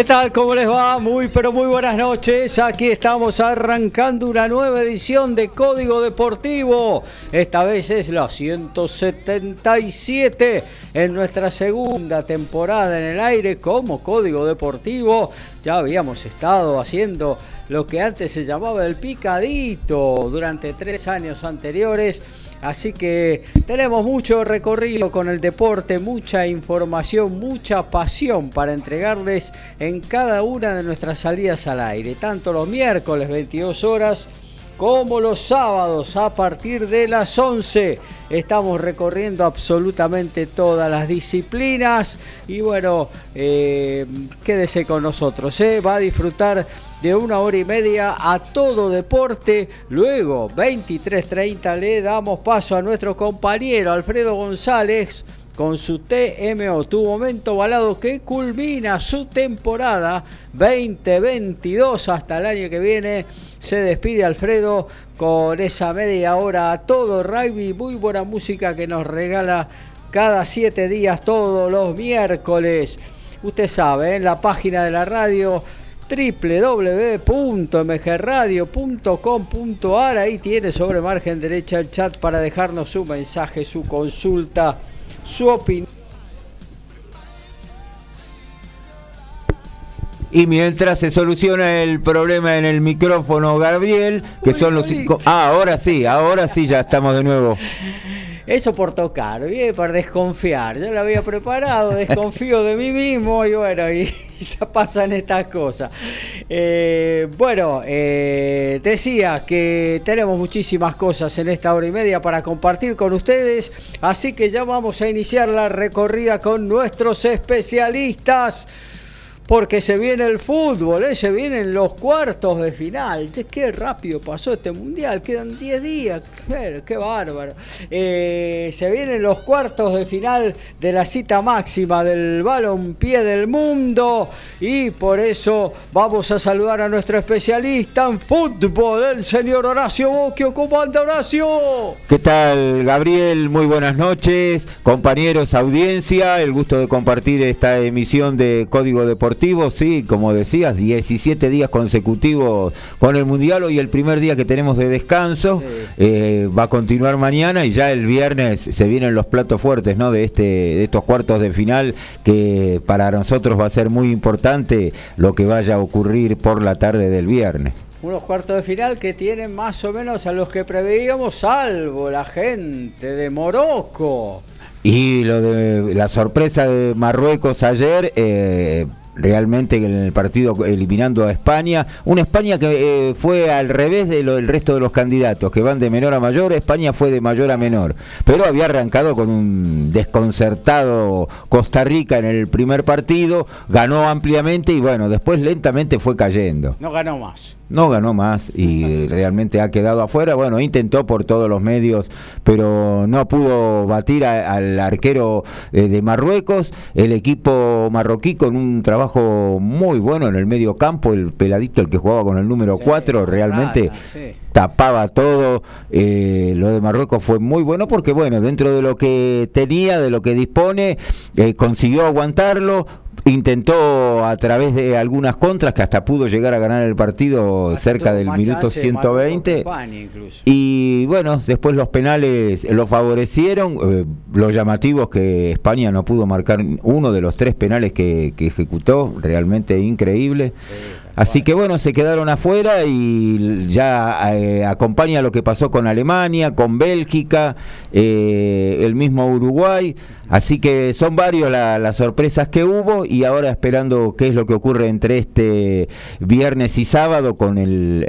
¿Qué tal? ¿Cómo les va? Muy pero muy buenas noches. Aquí estamos arrancando una nueva edición de Código Deportivo. Esta vez es la 177 en nuestra segunda temporada en el aire como Código Deportivo. Ya habíamos estado haciendo lo que antes se llamaba el picadito durante tres años anteriores Así que tenemos mucho recorrido con el deporte, mucha información, mucha pasión para entregarles en cada una de nuestras salidas al aire, tanto los miércoles 22 horas como los sábados a partir de las 11. Estamos recorriendo absolutamente todas las disciplinas y bueno, eh, quédese con nosotros, ¿eh? va a disfrutar de una hora y media a todo deporte. Luego, 23.30, le damos paso a nuestro compañero Alfredo González con su TMO, tu momento balado que culmina su temporada 2022 hasta el año que viene. Se despide Alfredo con esa media hora a todo rugby, muy buena música que nos regala cada siete días, todos los miércoles. Usted sabe, en la página de la radio www.mgradio.com.ar. Ahí tiene sobre margen derecha el chat para dejarnos su mensaje, su consulta, su opinión. Y mientras se soluciona el problema en el micrófono, Gabriel, que son los cinco. Ah, ahora sí, ahora sí, ya estamos de nuevo. Eso por tocar, bien, para desconfiar. Yo lo había preparado, desconfío de mí mismo y bueno, y, ya pasan estas cosas. Eh, bueno, eh, decía que tenemos muchísimas cosas en esta hora y media para compartir con ustedes, así que ya vamos a iniciar la recorrida con nuestros especialistas porque se viene el fútbol, ¿eh? se vienen los cuartos de final. Che, qué rápido pasó este mundial, quedan 10 días, qué, bárbaro. Eh, se vienen los cuartos de final de la cita máxima del balompié del mundo y por eso vamos a saludar a nuestro especialista en fútbol, el señor Horacio Boquio. ¿Cómo anda Horacio? ¿Qué tal, Gabriel? Muy buenas noches, compañeros, audiencia. El gusto de compartir esta emisión de Código Deportivo sí, como decías, 17 días consecutivos con el Mundial. Hoy el primer día que tenemos de descanso. Eh, va a continuar mañana y ya el viernes se vienen los platos fuertes ¿no? de, este, de estos cuartos de final que para nosotros va a ser muy importante lo que vaya a ocurrir por la tarde del viernes unos cuartos de final que tienen más o menos a los que preveíamos, salvo la gente de Morocco. Y lo de la sorpresa de Marruecos ayer, eh, realmente en el partido eliminando a España. Una España que eh, fue al revés del resto de los candidatos, que van de menor a mayor. España fue de mayor a menor. Pero había arrancado con un desconcertado Costa Rica en el primer partido, ganó ampliamente y bueno, después lentamente fue cayendo. No ganó más no ganó más y realmente ha quedado afuera. Bueno, intentó por todos los medios, pero no pudo batir al arquero eh, de Marruecos. El equipo marroquí con un trabajo muy bueno en el medio campo, el peladito, el que jugaba con el número 4, realmente tapaba todo. Eh, lo de Marruecos fue muy bueno porque, bueno, dentro de lo que tenía, de lo que dispone, eh, consiguió aguantarlo intentó a través de algunas contras que hasta pudo llegar a ganar el partido cerca del minuto 120 y bueno después los penales lo favorecieron eh, los llamativos que España no pudo marcar uno de los tres penales que, ejecutó realmente increíble. Así que bueno, se quedaron afuera y ya eh, acompaña lo que pasó con Alemania, con Bélgica, eh, el mismo Uruguay. Así que son varios las sorpresas que hubo y ahora esperando qué es lo que ocurre entre este viernes y sábado con el,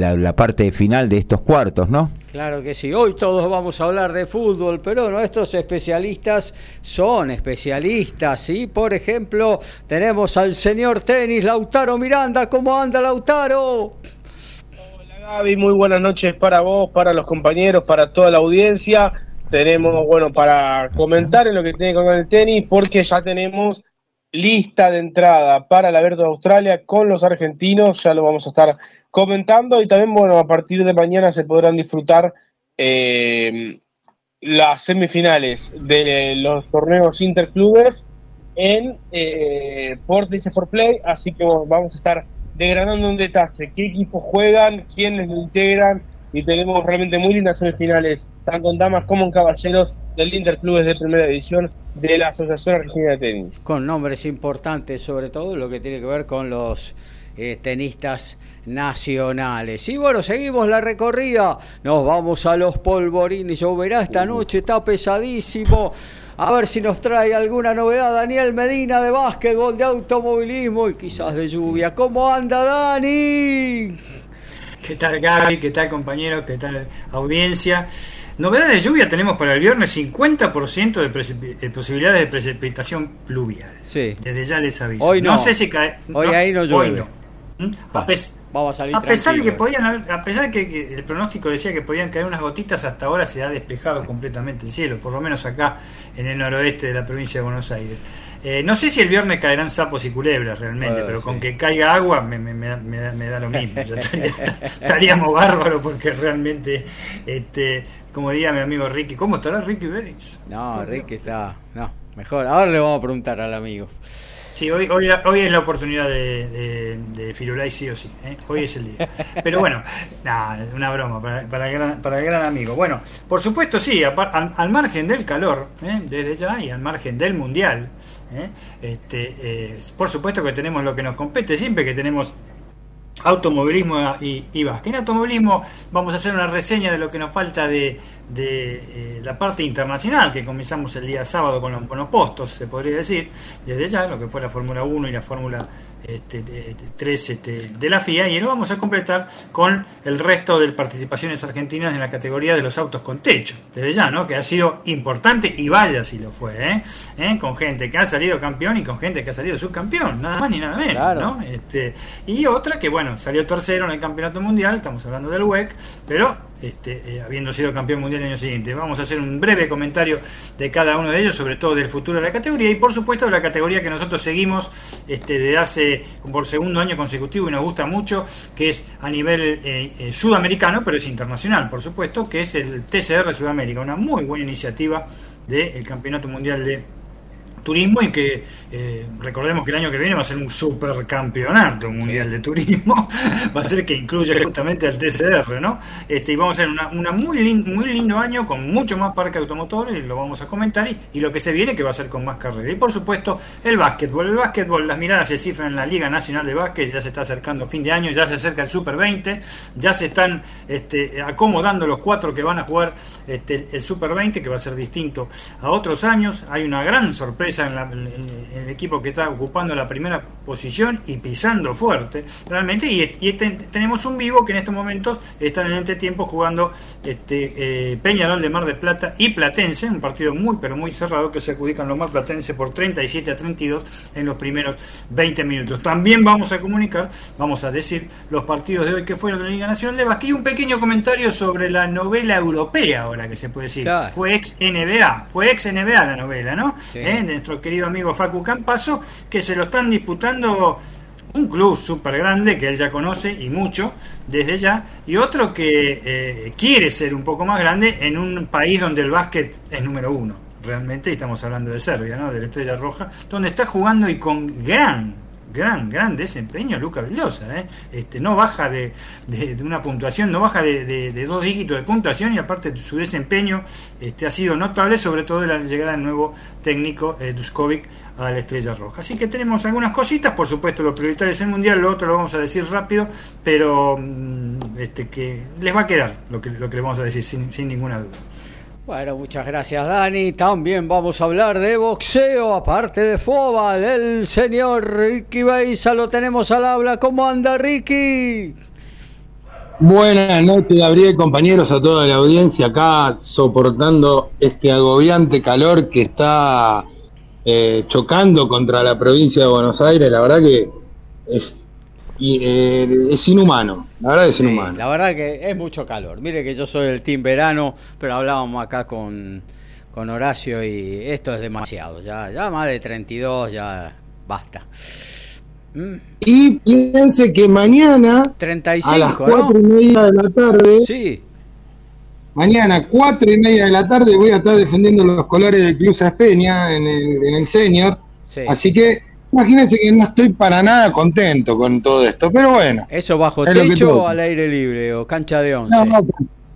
la, parte final de estos cuartos, ¿no? Claro que sí, hoy todos vamos a hablar de fútbol, pero nuestros especialistas son especialistas, ¿sí? Por ejemplo, tenemos al señor tenis Lautaro Miranda, ¿cómo anda Lautaro? Hola Gaby, muy buenas noches para vos, para los compañeros, para toda la audiencia tenemos, bueno, para comentar en lo que tiene que ver con el tenis, porque ya tenemos lista de entrada para la Verde de Australia con los argentinos, ya lo vamos a estar comentando y también, bueno, a partir de mañana se podrán disfrutar eh, las semifinales de los torneos interclubes en eh, for Play, así que vamos a estar degradando en detalle qué equipos juegan, quiénes lo integran y tenemos realmente muy lindas semifinales tanto en damas como en caballeros del Interclubes de primera división de la Asociación Argentina de Tenis. Con nombres importantes, sobre todo lo que tiene que ver con los eh, tenistas nacionales. Y bueno, seguimos la recorrida. Nos vamos a los polvorines. Lloverá esta noche, está pesadísimo. A ver si nos trae alguna novedad Daniel Medina de básquetbol, de automovilismo y quizás de lluvia. ¿Cómo anda Dani? ¿Qué tal Gaby? ¿Qué tal compañeros? ¿Qué tal audiencia? Novedades de lluvia tenemos para el viernes 50% de, posibilidades de precipitación pluvial. Sí. Desde ya les aviso. Hoy no. sé si cae. Hoy ahí no llueve. ¿Mm? A, Vamos a, salir a pesar de que podían a pesar de que, el pronóstico decía que podían caer unas gotitas, hasta ahora se ha despejado completamente el cielo, por lo menos acá en el noroeste de la provincia de Buenos Aires. Eh, no sé si el viernes caerán sapos y culebras realmente, pero con que caiga agua me, da, lo mismo. estaríamos bárbaros porque realmente este, como diría mi amigo Ricky, ¿cómo estará Ricky Bates? No, Ricky está. No, mejor. Ahora le vamos a preguntar al amigo. Sí, hoy, hoy, hoy es la oportunidad de, de, de Firulay sí o sí. ¿eh? Hoy es el día. Pero bueno, nada, una broma para, para, el gran, para el gran amigo. Bueno, por supuesto sí, al, margen del calor, ¿eh? desde ya, y al margen del mundial, ¿eh? este, por supuesto que tenemos lo que nos compete, siempre que tenemos automovilismo y, y En automovilismo vamos a hacer una reseña de lo que nos falta de, de eh, la parte internacional, que comenzamos el día sábado con los, con los postos, se podría decir, desde ya, lo que fue la Fórmula 1 y la Fórmula este, 3 este, de la FIA y lo vamos a completar con el resto de participaciones argentinas en la categoría de los autos con techo, desde ya, ¿no? que ha sido importante y vaya si lo fue, ¿eh? ¿Eh? con gente que ha salido campeón y con gente que ha salido subcampeón, nada más ni nada menos. ¿no? Este, y otra que, bueno, salió tercero en el campeonato mundial, estamos hablando del WEC, pero este, eh, habiendo sido campeón mundial el año siguiente. Vamos a hacer un breve comentario de cada uno de ellos, sobre todo del futuro de la categoría y por supuesto de la categoría que nosotros seguimos este, desde hace por segundo año consecutivo y nos gusta mucho, que es a nivel eh, eh, sudamericano, pero es internacional, por supuesto, que es el TCR Sudamérica, una muy buena iniciativa del Campeonato Mundial de turismo y que eh, recordemos que el año que viene va a ser un supercampeonato mundial de turismo, va a ser que incluye justamente al TCR, ¿no? Este, y vamos a hacer una, muy, muy lindo año con mucho más parque automotor, y lo vamos a comentar, y, lo que se viene que va a ser con más carreras. Y por supuesto, el básquetbol. El básquetbol, las miradas se cifran en la Liga Nacional de Básquet, ya se está acercando fin de año, ya se acerca el Super 20, ya se están este, acomodando los cuatro que van a jugar este, el Super 20, que va a ser distinto a otros años. Hay una gran sorpresa en, el equipo que está ocupando la primera posición y pisando fuerte, realmente. Y, tenemos un vivo que en estos momentos está en el entretiempo jugando este, eh, Peñarol de Mar de Plata y Platense, un partido muy, pero muy cerrado que se adjudican los más platense por 37 a 32 en los primeros 20 minutos. También vamos a comunicar, vamos a decir los partidos de hoy que fueron de la Liga Nacional de Básquet y un pequeño comentario sobre la novela europea, ahora que se puede decir. Fue ex NBA, fue ex NBA la novela, ¿no? ¿Eh? Nuestro querido amigo Facu Campaso, que se lo están disputando un club súper grande que él ya conoce y mucho desde ya, y otro que eh, quiere ser un poco más grande en un país donde el básquet es número uno. Realmente estamos hablando de Serbia, ¿no? de la Estrella Roja, donde está jugando y con gran gran, gran desempeño Luca Vildosa. ¿eh? Este, no baja de, una puntuación, no baja de, dos dígitos de puntuación y aparte su desempeño este, ha sido notable, sobre todo de la llegada del nuevo técnico eh, Duskovic a la Estrella Roja. Así que tenemos algunas cositas, por supuesto, lo prioritario es el Mundial, lo otro lo vamos a decir rápido, pero mm, este, que les va a quedar lo que, lo que le vamos a decir sin, sin ninguna duda. Bueno, muchas gracias Dani. También vamos a hablar de boxeo, aparte de Fobal. El señor Ricky Beisa lo tenemos al habla. ¿Cómo anda Ricky? Buenas noches, Gabriel, compañeros, a toda la audiencia acá, soportando este agobiante calor que está eh, chocando contra la provincia de Buenos Aires. La verdad que es y, eh, es inhumano, la verdad es inhumano. La verdad que es mucho calor. Mire que yo soy el team verano, pero hablábamos acá con, con Horacio y esto es demasiado. Ya, ya más de 32, ya basta. Mm. Y piense que mañana 35, a las 4 y media de la tarde, sí. mañana 4 y media de la tarde voy a estar defendiendo los colores de Club Peña en el, en el Senior. Así que Imagínense que no estoy para nada contento con todo esto, pero bueno. ¿Eso bajo techo o al aire libre o cancha de once? No,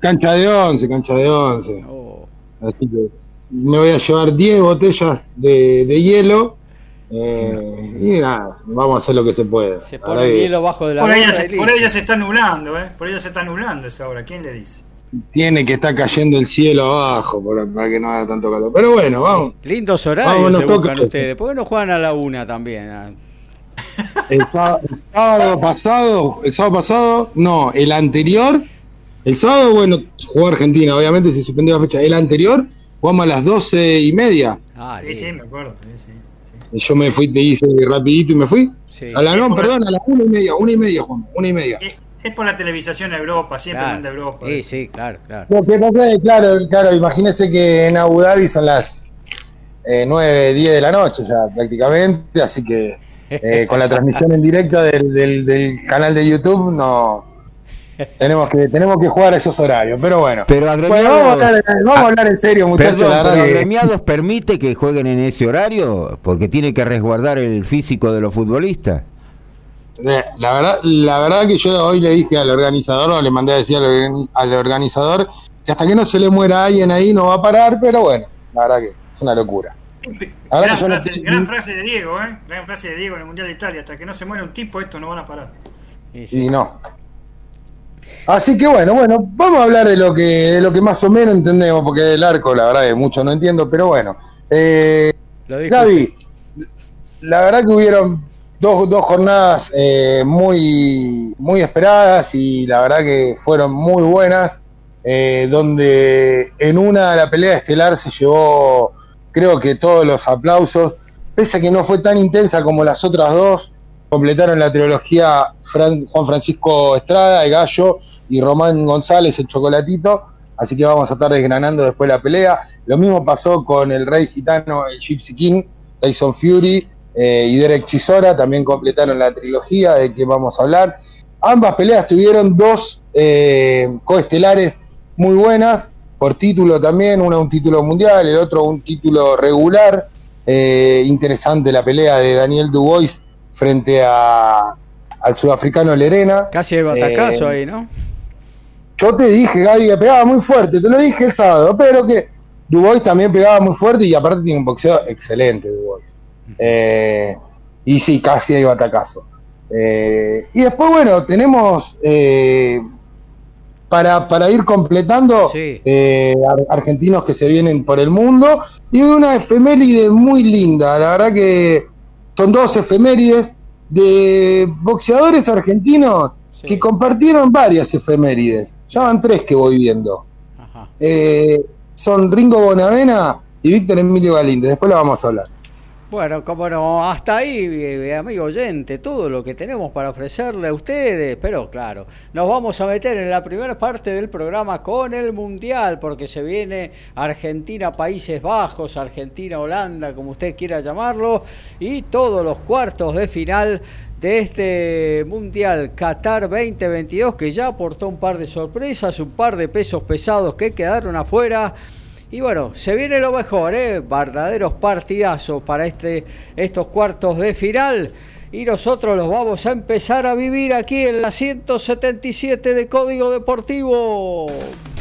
cancha de once, cancha de once. Oh. Así que me voy a llevar 10 botellas de, hielo. Eh, y nada, vamos a hacer lo que se puede. Se pone el hielo bajo de la Por, ella se, por ella se está nublando, ¿eh? Por ella se está nublando esa hora. ¿Quién le dice? Tiene que estar cayendo el cielo abajo para, que no haga tanto calor. Pero bueno, vamos. Lindos horarios se buscan ustedes. ¿Por qué no juegan a la una también? Ah. El, sábado pasado, el sábado pasado, no, el anterior, el sábado, bueno, jugó Argentina, obviamente se suspendió la fecha. El anterior, jugamos a las doce y media. Ah, sí, sí, me acuerdo. Yo me fui, te hice rapidito y me fui. A la no, perdón, a las una y media, una y media, Juan, una y media. Es por la televisación Europa, siempre claro. manda Europa. Sí, sí, claro, claro. claro, claro, imagínese que en Abu Dhabi son las eh, 9, 10 de la noche ya prácticamente, así que eh, con la transmisión en directo del, canal de YouTube no tenemos que tenemos que jugar a esos horarios, pero bueno. Pero vamos, a hablar, en serio, muchachos. Pero agremiados permite que jueguen en ese horario porque tiene que resguardar el físico de los futbolistas. La verdad, la verdad que yo hoy le dije al organizador, o le mandé a decir al, organizador, que hasta que no se le muera alguien ahí no va a parar, pero bueno, la verdad que es una locura. Gran, frase, de Diego, ¿eh? Gran frase de Diego en el Mundial de Italia, hasta que no se muera un tipo, esto no van a parar. Y no. Así que bueno, bueno, vamos a hablar de lo que, de lo que más o menos entendemos, porque el arco, la verdad, que mucho no entiendo, pero bueno. Eh, Gaby, la verdad que hubieron dos, dos jornadas eh, muy, muy esperadas y la verdad que fueron muy buenas, eh, donde en una la pelea estelar se llevó creo que todos los aplausos, pese a que no fue tan intensa como las otras dos, completaron la trilogía Juan Francisco Estrada, el Gallo, y Román González, el Chocolatito, así que vamos a estar desgranando después la pelea. Lo mismo pasó con el Rey Gitano, el Gypsy King, Tyson Fury, eh, y Derek Chisora también completaron la trilogía de que vamos a hablar. Ambas peleas tuvieron dos eh, coestelares muy buenas, por título también, uno un título mundial, el otro un título regular. Eh, interesante la pelea de Daniel Dubois frente a, al sudafricano Lerena. Casi de batacazo ahí, ¿no? Yo te dije, Gaby, que pegaba muy fuerte, te lo dije el sábado, pero que Dubois también pegaba muy fuerte y aparte tiene un boxeo excelente, Dubois. Eh, y sí, casi hay batacazo. Eh, y después, bueno, tenemos eh, para, para, ir completando argentinos que se vienen por el mundo y una efeméride muy linda. La verdad que son dos efemérides de boxeadores argentinos que compartieron varias efemérides. Ya van tres que voy viendo. son Ringo Bonavena y Víctor Emilio Galíndez. Después lo vamos a hablar. Bueno, como no, hasta ahí, eh, amigo oyente, todo lo que tenemos para ofrecerle a ustedes, pero claro, nos vamos a meter en la primera parte del programa con el Mundial, porque se viene Argentina, Países Bajos, Argentina, Holanda, como usted quiera llamarlo, y todos los cuartos de final de este Mundial Qatar 2022, que ya aportó un par de sorpresas, un par de pesos pesados que quedaron afuera y bueno, se viene lo mejor, ¿eh? verdaderos partidazos para este, estos cuartos de final. y nosotros los vamos a empezar a vivir aquí en la 177 de Código Deportivo.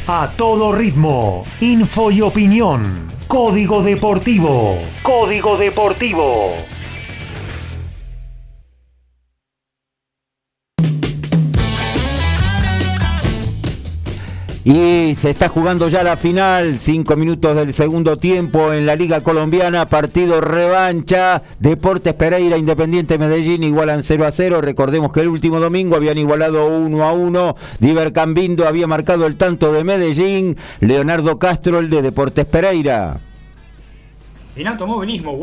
A todo ritmo, info y opinión. Código Deportivo. Código Deportivo. Y se está jugando ya la final, cinco minutos del segundo tiempo en la Liga Colombiana, partido revancha, Deportes Pereira, Independiente Medellín igualan 0 a 0, recordemos que el último domingo habían igualado 1 a 1, Diver Cambindo había marcado el tanto de Medellín, Leonardo Castro el de Deportes Pereira. En automovilismo,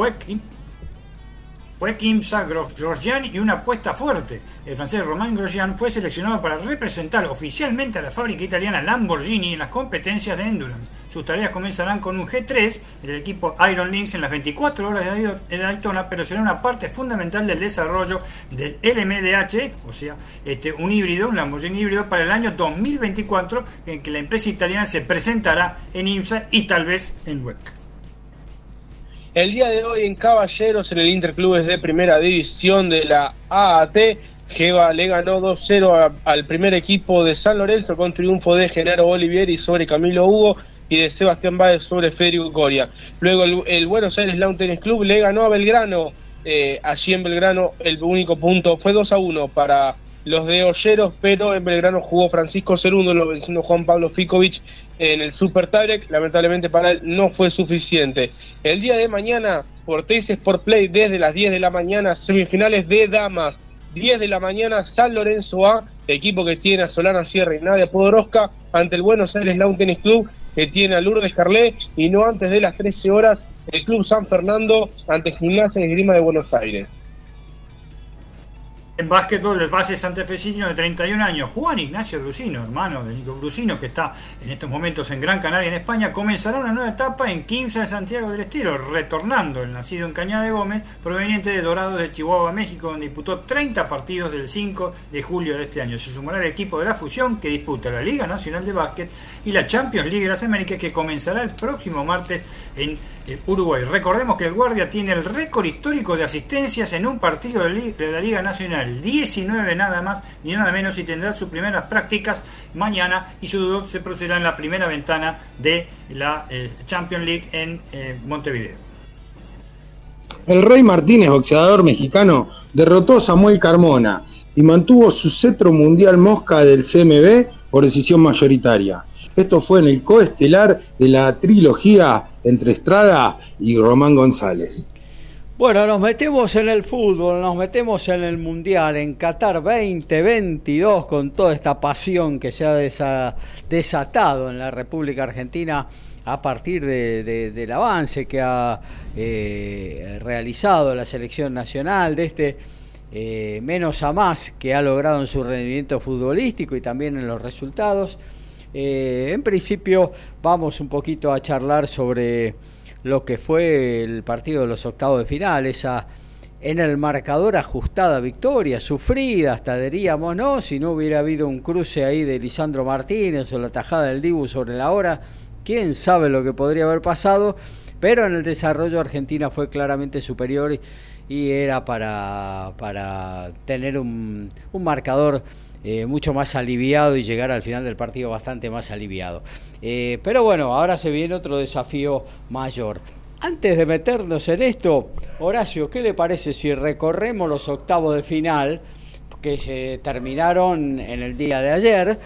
fue Kimsa Grosjean y una apuesta fuerte. El francés Romain Grosjean fue seleccionado para representar oficialmente a la fábrica italiana Lamborghini en las competencias de endurance. Sus tareas comenzarán con un G3 del equipo Iron Lynx en las 24 horas de Daytona, pero será una parte fundamental del desarrollo del LMDH, o sea, este, un híbrido, un Lamborghini híbrido para el año 2024, en que la empresa italiana se presentará en IMSA y tal vez en WEC. El día de hoy en Caballeros, en el Interclubes de Primera División de la AAT, Geva le ganó 2-0 al primer equipo de San Lorenzo con triunfo de Genaro Olivieri sobre Camilo Hugo y de Sebastián Báez sobre Federico Coria. Luego el, Buenos Aires Lawn Tennis Club le ganó a Belgrano. Eh, allí en Belgrano el único punto fue 2 a 1 para los de Olleros, pero en Belgrano jugó Francisco Cerundo, lo venciendo Juan Pablo Ficovich en el Super Tiebreak. Lamentablemente para él no fue suficiente. El día de mañana, por Teis Sport Play, desde las 10 de la mañana, semifinales de Damas. 10 de la mañana, San Lorenzo A, equipo que tiene a Solana Sierra y Nadia Podoroska, ante el Buenos Aires Lawn Tennis Club, que tiene a Lourdes Carlet, y no antes de las 13 horas, el Club San Fernando ante Gimnasia y Grima de Buenos Aires. En básquetbol, el base santafesino de 31 años, Juan Ignacio Brusino, hermano de Nico Brusino, que está en estos momentos en Gran Canaria, en España, comenzará una nueva etapa en 15 de Santiago del Estero, retornando el nacido en Cañada de Gómez, proveniente de Dorados de Chihuahua, México, donde disputó 30 partidos del 5 de julio de este año. Se sumará al equipo de la fusión que disputa la Liga Nacional de Básquet y la Champions League de las Américas, que comenzará el próximo martes en eh, Uruguay. Recordemos que el Guardia tiene el récord histórico de asistencias en un partido de la Liga Nacional 19 nada más ni nada menos y tendrá sus primeras prácticas mañana y su debut se producirá en la primera ventana de la eh, Champions League en eh, Montevideo. El Rey Martínez, boxeador mexicano, derrotó a Samuel Carmona y mantuvo su cetro mundial mosca del CMB por decisión mayoritaria. Esto fue en el coestelar de la trilogía entre Estrada y Román González. Bueno, nos metemos en el fútbol, nos metemos en el Mundial, en Qatar 2022, con toda esta pasión que se ha desatado en la República Argentina a partir del avance que ha eh, realizado la selección nacional, de este eh, menos a más que ha logrado en su rendimiento futbolístico y también en los resultados. Eh, en principio vamos un poquito a charlar sobre lo que fue el partido de los octavos de final, esa en el marcador ajustada victoria, sufrida hasta diríamos, ¿no? Si no hubiera habido un cruce ahí de Lisandro Martínez o la tajada del Dibu sobre la hora, quién sabe lo que podría haber pasado, pero en el desarrollo Argentina fue claramente superior y, era para, para tener un, un marcador eh, mucho más aliviado y llegar al final del partido bastante más aliviado. Eh, pero bueno, ahora se viene otro desafío mayor. Antes de meternos en esto, Horacio, ¿qué le parece si recorremos los octavos de final que se terminaron en el día de ayer?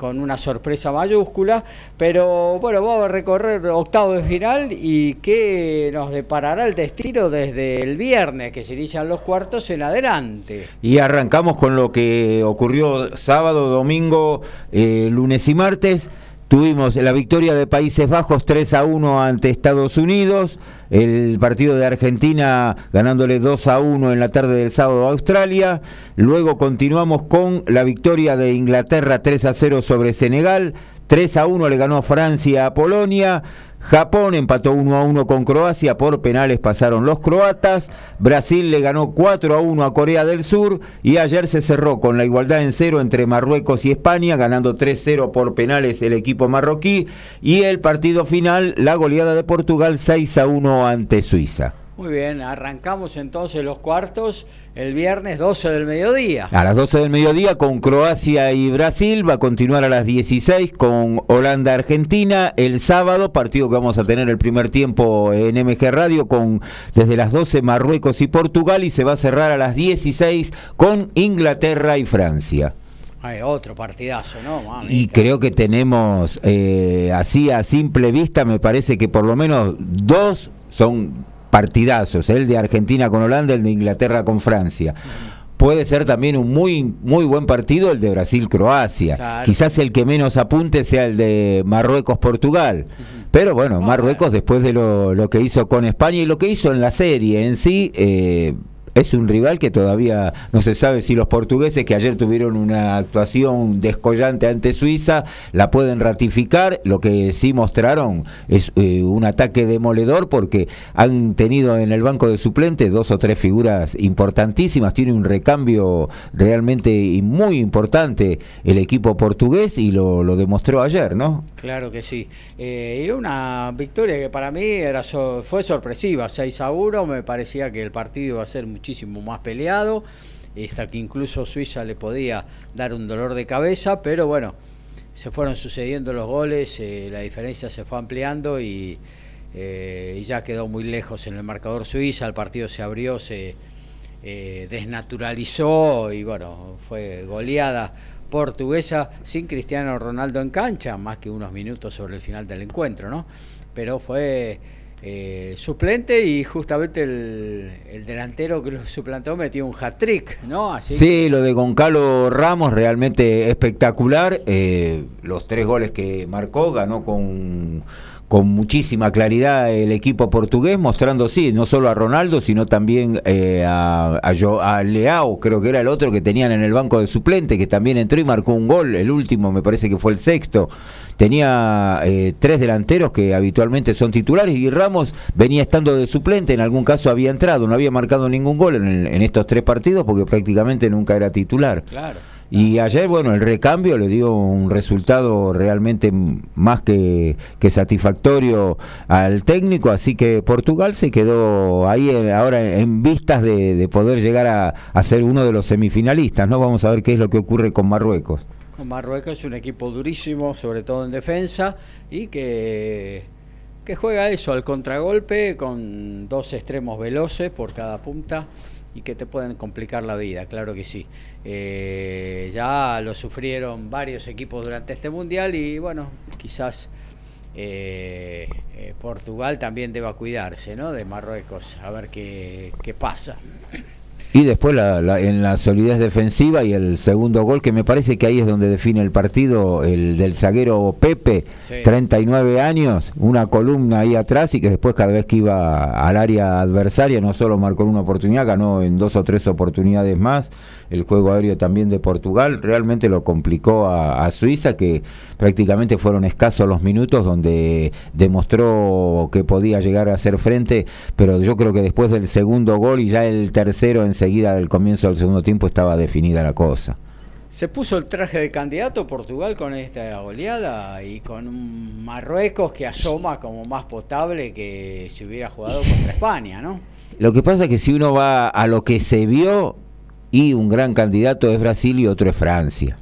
Con una sorpresa mayúscula, pero bueno, vamos a recorrer octavo de final y qué nos deparará el destino desde el viernes, que se inician los cuartos en adelante. Y arrancamos con lo que ocurrió sábado, domingo, eh, lunes y martes. Tuvimos la victoria de Países Bajos 3 a 1 ante Estados Unidos, el partido de Argentina ganándole 2 a 1 en la tarde del sábado a Australia, luego continuamos con la victoria de Inglaterra 3 a 0 sobre Senegal, 3 a 1 le ganó Francia a Polonia, Japón empató 1 a 1 con Croacia, por penales pasaron los croatas. Brasil le ganó 4 a 1 a Corea del Sur y ayer se cerró con la igualdad en cero entre Marruecos y España, ganando 3-0 por penales el equipo marroquí. Y el partido final, la goleada de Portugal 6 a 1 ante Suiza. Muy bien, arrancamos entonces los cuartos el viernes 12 del mediodía. A las 12 del mediodía con Croacia y Brasil, va a continuar a las 16 con Holanda-Argentina. El sábado, partido que vamos a tener el primer tiempo en MG Radio con desde las 12 Marruecos y Portugal y se va a cerrar a las 16 con Inglaterra y Francia. Hay otro partidazo, ¿no? Y creo que tenemos, eh, así a simple vista, me parece que por lo menos dos son partidazos, el de Argentina con Holanda, el de Inglaterra con Francia. Puede ser también un muy muy buen partido el de Brasil-Croacia. Quizás el que menos apunte sea el de Marruecos-Portugal. Pero bueno, Marruecos después de lo, lo, que hizo con España y lo que hizo en la serie en sí, eh, es un rival que todavía no se sabe si los portugueses, que ayer tuvieron una actuación descollante ante Suiza, la pueden ratificar. Lo que sí mostraron es eh, un ataque demoledor porque han tenido en el banco de suplentes dos o tres figuras importantísimas. Tiene un recambio realmente muy importante el equipo portugués y lo, demostró ayer, ¿no? Claro que sí. Eh, y una victoria que para mí era fue sorpresiva. 6 a 1, me parecía que el partido iba a ser muchísimo más peleado, hasta que incluso Suiza le podía dar un dolor de cabeza, pero bueno, se fueron sucediendo los goles, eh, la diferencia se fue ampliando y, eh, y, ya quedó muy lejos en el marcador Suiza, el partido se abrió, se eh, desnaturalizó y bueno, fue goleada portuguesa sin Cristiano Ronaldo en cancha, más que unos minutos sobre el final del encuentro, ¿no? Pero fue eh, suplente y justamente el, delantero que lo suplantó metió un hat-trick, ¿no? Así sí, lo de Goncalo Ramos realmente espectacular. Eh, los tres goles que marcó, ganó con con muchísima claridad el equipo portugués, mostrando, sí, no solo a Ronaldo, sino también eh, a, a, Leao, creo que era el otro que tenían en el banco de suplente, que también entró y marcó un gol, el último me parece que fue el sexto. Tenía eh, tres delanteros que habitualmente son titulares y Ramos venía estando de suplente, en algún caso había entrado, no había marcado ningún gol en, en estos tres partidos porque prácticamente nunca era titular. Claro. Y ayer, bueno, el recambio le dio un resultado realmente más que, satisfactorio al técnico, así que Portugal se quedó ahí eh, ahora en vistas de, poder llegar a, ser uno de los semifinalistas, ¿no? Vamos a ver qué es lo que ocurre con Marruecos. Marruecos es un equipo durísimo, sobre todo en defensa, y que, que juega eso, al contragolpe, con dos extremos veloces por cada punta y que te pueden complicar la vida, claro que sí. Eh, ya lo sufrieron varios equipos durante este mundial y bueno, quizás eh, eh, Portugal también deba cuidarse ¿no? de Marruecos, a ver qué, qué pasa. Y después en la solidez defensiva y el segundo gol, que me parece que ahí es donde define el partido, el del zaguero Pepe, 39 años, una columna ahí atrás y que después cada vez que iba al área adversaria no solo marcó una oportunidad, ganó en dos o tres oportunidades más el juego aéreo también de Portugal, realmente lo complicó a, Suiza, que prácticamente fueron escasos los minutos donde demostró que podía llegar a hacer frente, pero yo creo que después del segundo gol y ya el tercero enseguida del comienzo del segundo tiempo estaba definida la cosa. Se puso el traje de candidato Portugal con esta goleada y con un Marruecos que asoma como más potable que si hubiera jugado contra España, ¿no? Lo que pasa es que si uno va a lo que se vio, y un gran candidato es Brasil y otro es Francia.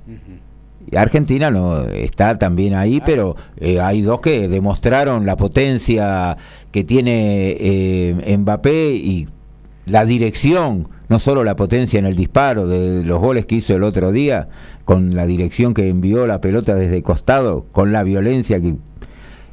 Argentina no está también ahí, pero eh, hay dos que demostraron la potencia que tiene eh, Mbappé y la dirección, no solo la potencia en el disparo de los goles que hizo el otro día, con la dirección que envió la pelota desde costado, con la violencia que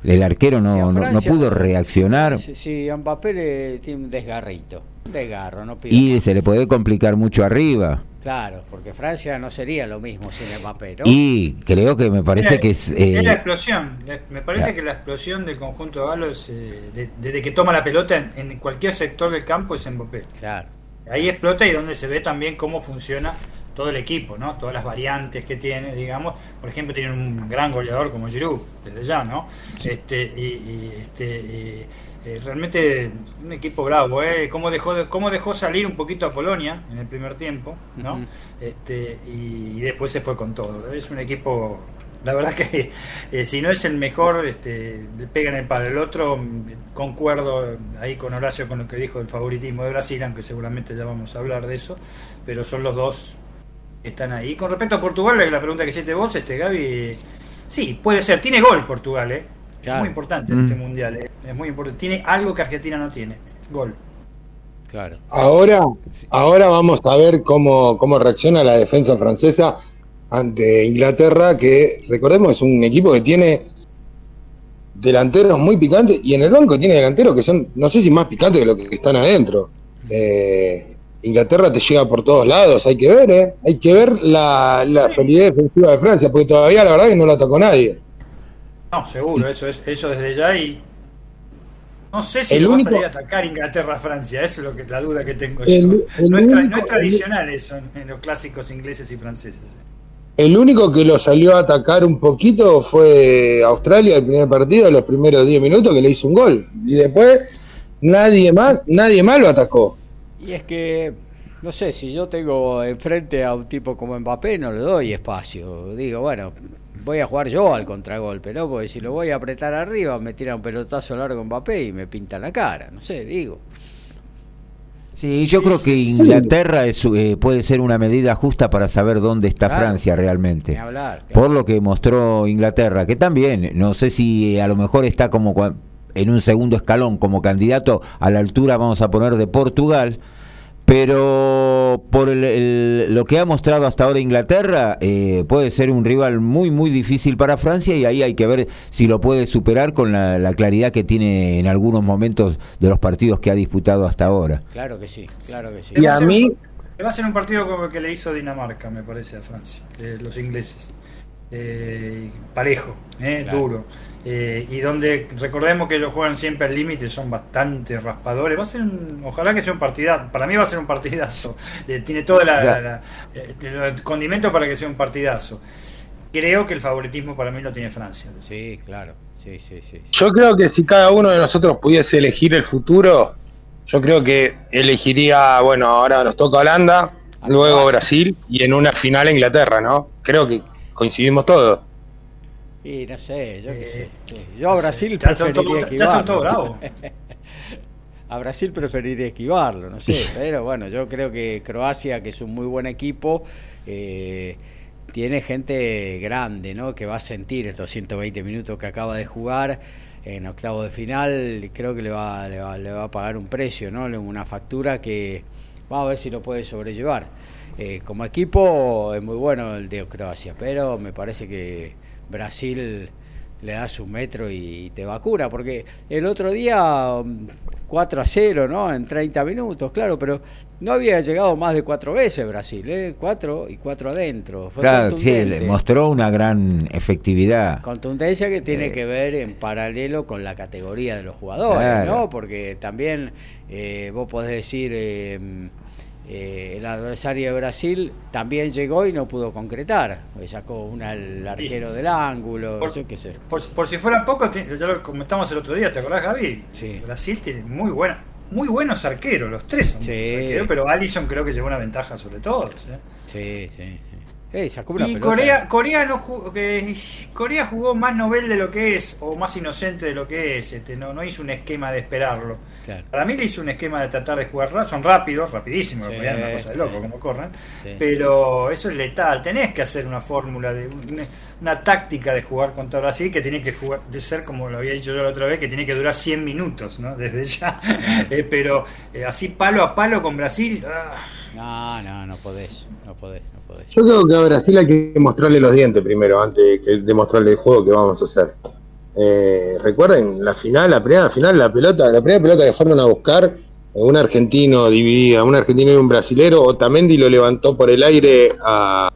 el arquero no, no, pudo reaccionar. Sí, Mbappé le tiene un desgarrito. Desgarro, no y se le puede complicar mucho arriba. Claro, porque Francia no sería lo mismo sin Mbappé, ¿no? Y creo que me parece que es... Eh, la explosión, me parece que la explosión del conjunto de Galo eh, desde que toma la pelota en, cualquier sector del campo es Mbappé. Claro. Ahí explota y donde se ve también cómo funciona todo el equipo, ¿no? Todas las variantes que tiene, digamos. Por ejemplo, tiene un gran goleador como Giroud, desde ya, ¿no? Este, y, este, eh, realmente un equipo bravo, ¿eh? Cómo dejó, cómo dejó salir un poquito a Polonia en el primer tiempo, ¿no? este, y, después se fue con todo. Es un equipo La verdad que eh, si no es el mejor, este, le pegan el palo. El otro, concuerdo ahí con Horacio con lo que dijo del favoritismo de Brasil, aunque seguramente ya vamos a hablar de eso, pero son los dos están ahí. Con respecto a Portugal, la pregunta que hiciste vos, este Gaby, sí, puede ser. Tiene gol Portugal, ¿eh? Es muy importante en este mm. mundial, ¿eh? es muy importante. Tiene algo que Argentina no tiene, gol. Claro. Ahora, ahora vamos a ver cómo, cómo reacciona la defensa francesa ante Inglaterra, que recordemos es un equipo que tiene delanteros muy picantes y en el banco tiene delanteros que son, no sé si más picantes que los que están adentro. Eh, Inglaterra te llega por todos lados, hay que ver, ¿eh? hay que ver la, la solidez defensiva de Francia, porque todavía la verdad es que no la atacó nadie. No, seguro, eso es eso desde ya y no sé si el va a salir a atacar Inglaterra a Francia, eso es lo que la duda que tengo yo. no, es tradicional eso en los clásicos ingleses y franceses. El único que lo salió a atacar un poquito fue Australia el primer partido, los primeros 10 minutos, que le hizo un gol. Y después nadie más, nadie más lo atacó. Y es que, no sé, si yo tengo enfrente a un tipo como Mbappé, no le doy espacio. Digo, bueno, voy a jugar yo al contragolpe, ¿no? Porque si lo voy a apretar arriba, me tira un pelotazo largo Mbappé y me pinta la cara, no sé, digo. Sí, yo creo que Inglaterra es, eh, puede ser una medida justa para saber dónde está Francia realmente. Por lo que mostró Inglaterra, que también, no sé si a lo mejor está como en un segundo escalón como candidato a la altura, vamos a poner, de Portugal pero por lo que ha mostrado hasta ahora Inglaterra, eh, puede ser un rival muy, muy difícil para Francia y ahí hay que ver si lo puede superar con la, claridad que tiene en algunos momentos de los partidos que ha disputado hasta ahora. Claro que sí, claro que sí. Y a mí... Va a ser un partido como el que le hizo Dinamarca, me parece, a Francia, los ingleses. Eh, parejo, eh, duro. Eh, y donde recordemos que ellos juegan siempre al límite, son bastante raspadores. Va a ser ojalá que sea un partidazo. Para mí va a ser un partidazo. Eh, tiene todo la, eh, el condimento para que sea un partidazo. Creo que el favoritismo para mí lo tiene Francia. Sí, claro. Sí, sí, sí, Yo creo que si cada uno de nosotros pudiese elegir el futuro, yo creo que elegiría, bueno, ahora nos toca Holanda, luego Brasil y en una final Inglaterra, ¿no? Creo que coincidimos todos. Y no sé, yo qué sé. Yo a Brasil preferiría esquivarlo. a Brasil preferiría esquivarlo, no sé. Pero bueno, yo creo que Croacia, que es un muy buen equipo, eh, tiene gente grande, ¿no? Que va a sentir estos 120 minutos que acaba de jugar en octavo de final. Creo que le va, le va, le va a pagar un precio, ¿no? Una factura que vamos a ver si lo puede sobrellevar. Eh, como equipo es muy bueno el de Croacia, pero me parece que Brasil le da su metro y te vacuna, porque el otro día 4 um, a 0, ¿no? En 30 minutos, claro, pero no había llegado más de cuatro veces Brasil, ¿eh? Cuatro y cuatro adentro. claro, sí, le mostró una gran efectividad. Contundencia que tiene que ver en paralelo con la categoría de los jugadores, ¿no? Porque también eh, vos podés decir... Eh, eh, el adversario de Brasil también llegó y no pudo concretar. Sacó un al arquero del ángulo, por, qué sé. Por, si fueran pocos, ya lo comentamos el otro día, ¿te acordás, Gaby? Sí. Brasil tiene muy buena, muy buenos arqueros, los tres son arqueros, pero Allison creo que llevó una ventaja sobre todos. ¿eh? Sí, sí, sí y Corea, Corea, no jugó, Corea jugó más novel de lo que es, o más inocente de lo que es. Este, no, no hizo un esquema de esperarlo. Para mí le hizo un esquema de tratar de jugar. Son rápidos, rapidísimos, sí, una cosa de loco como corren. Pero eso es letal. Tenés que hacer una fórmula, de una, táctica de jugar contra Brasil que tiene que jugar, de ser como lo había dicho yo la otra vez, que tiene que durar 100 minutos, ¿no? Desde ya. Eh, pero eh, así palo a palo con Brasil. Ah. No, no, no podés, no podés. Yo creo que a Brasil hay que mostrarle los dientes primero, antes de mostrarle el juego que vamos a hacer. Eh, recuerden, la final, la primera final, la pelota, la primera pelota que fueron a buscar, un argentino dividida, un argentino y un brasilero, Otamendi lo levantó por el aire a,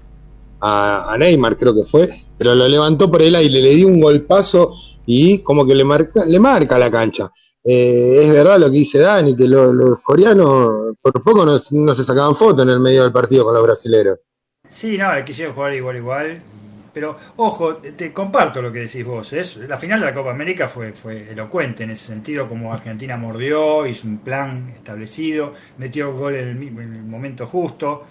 a, Neymar, creo que fue, pero lo levantó por el aire, le dio un golpazo y como que le marca, le marca la cancha. Eh, es verdad lo que dice Dani, que los coreanos por poco no, no se sacaban fotos en el medio del partido con los brasileros. Sí, no, le quisieron jugar igual, igual. Pero, ojo, te comparto lo que decís vos. ¿eh? La final de la Copa América fue, fue elocuente en ese sentido, como Argentina mordió, hizo un plan establecido, metió gol en el, momento justo.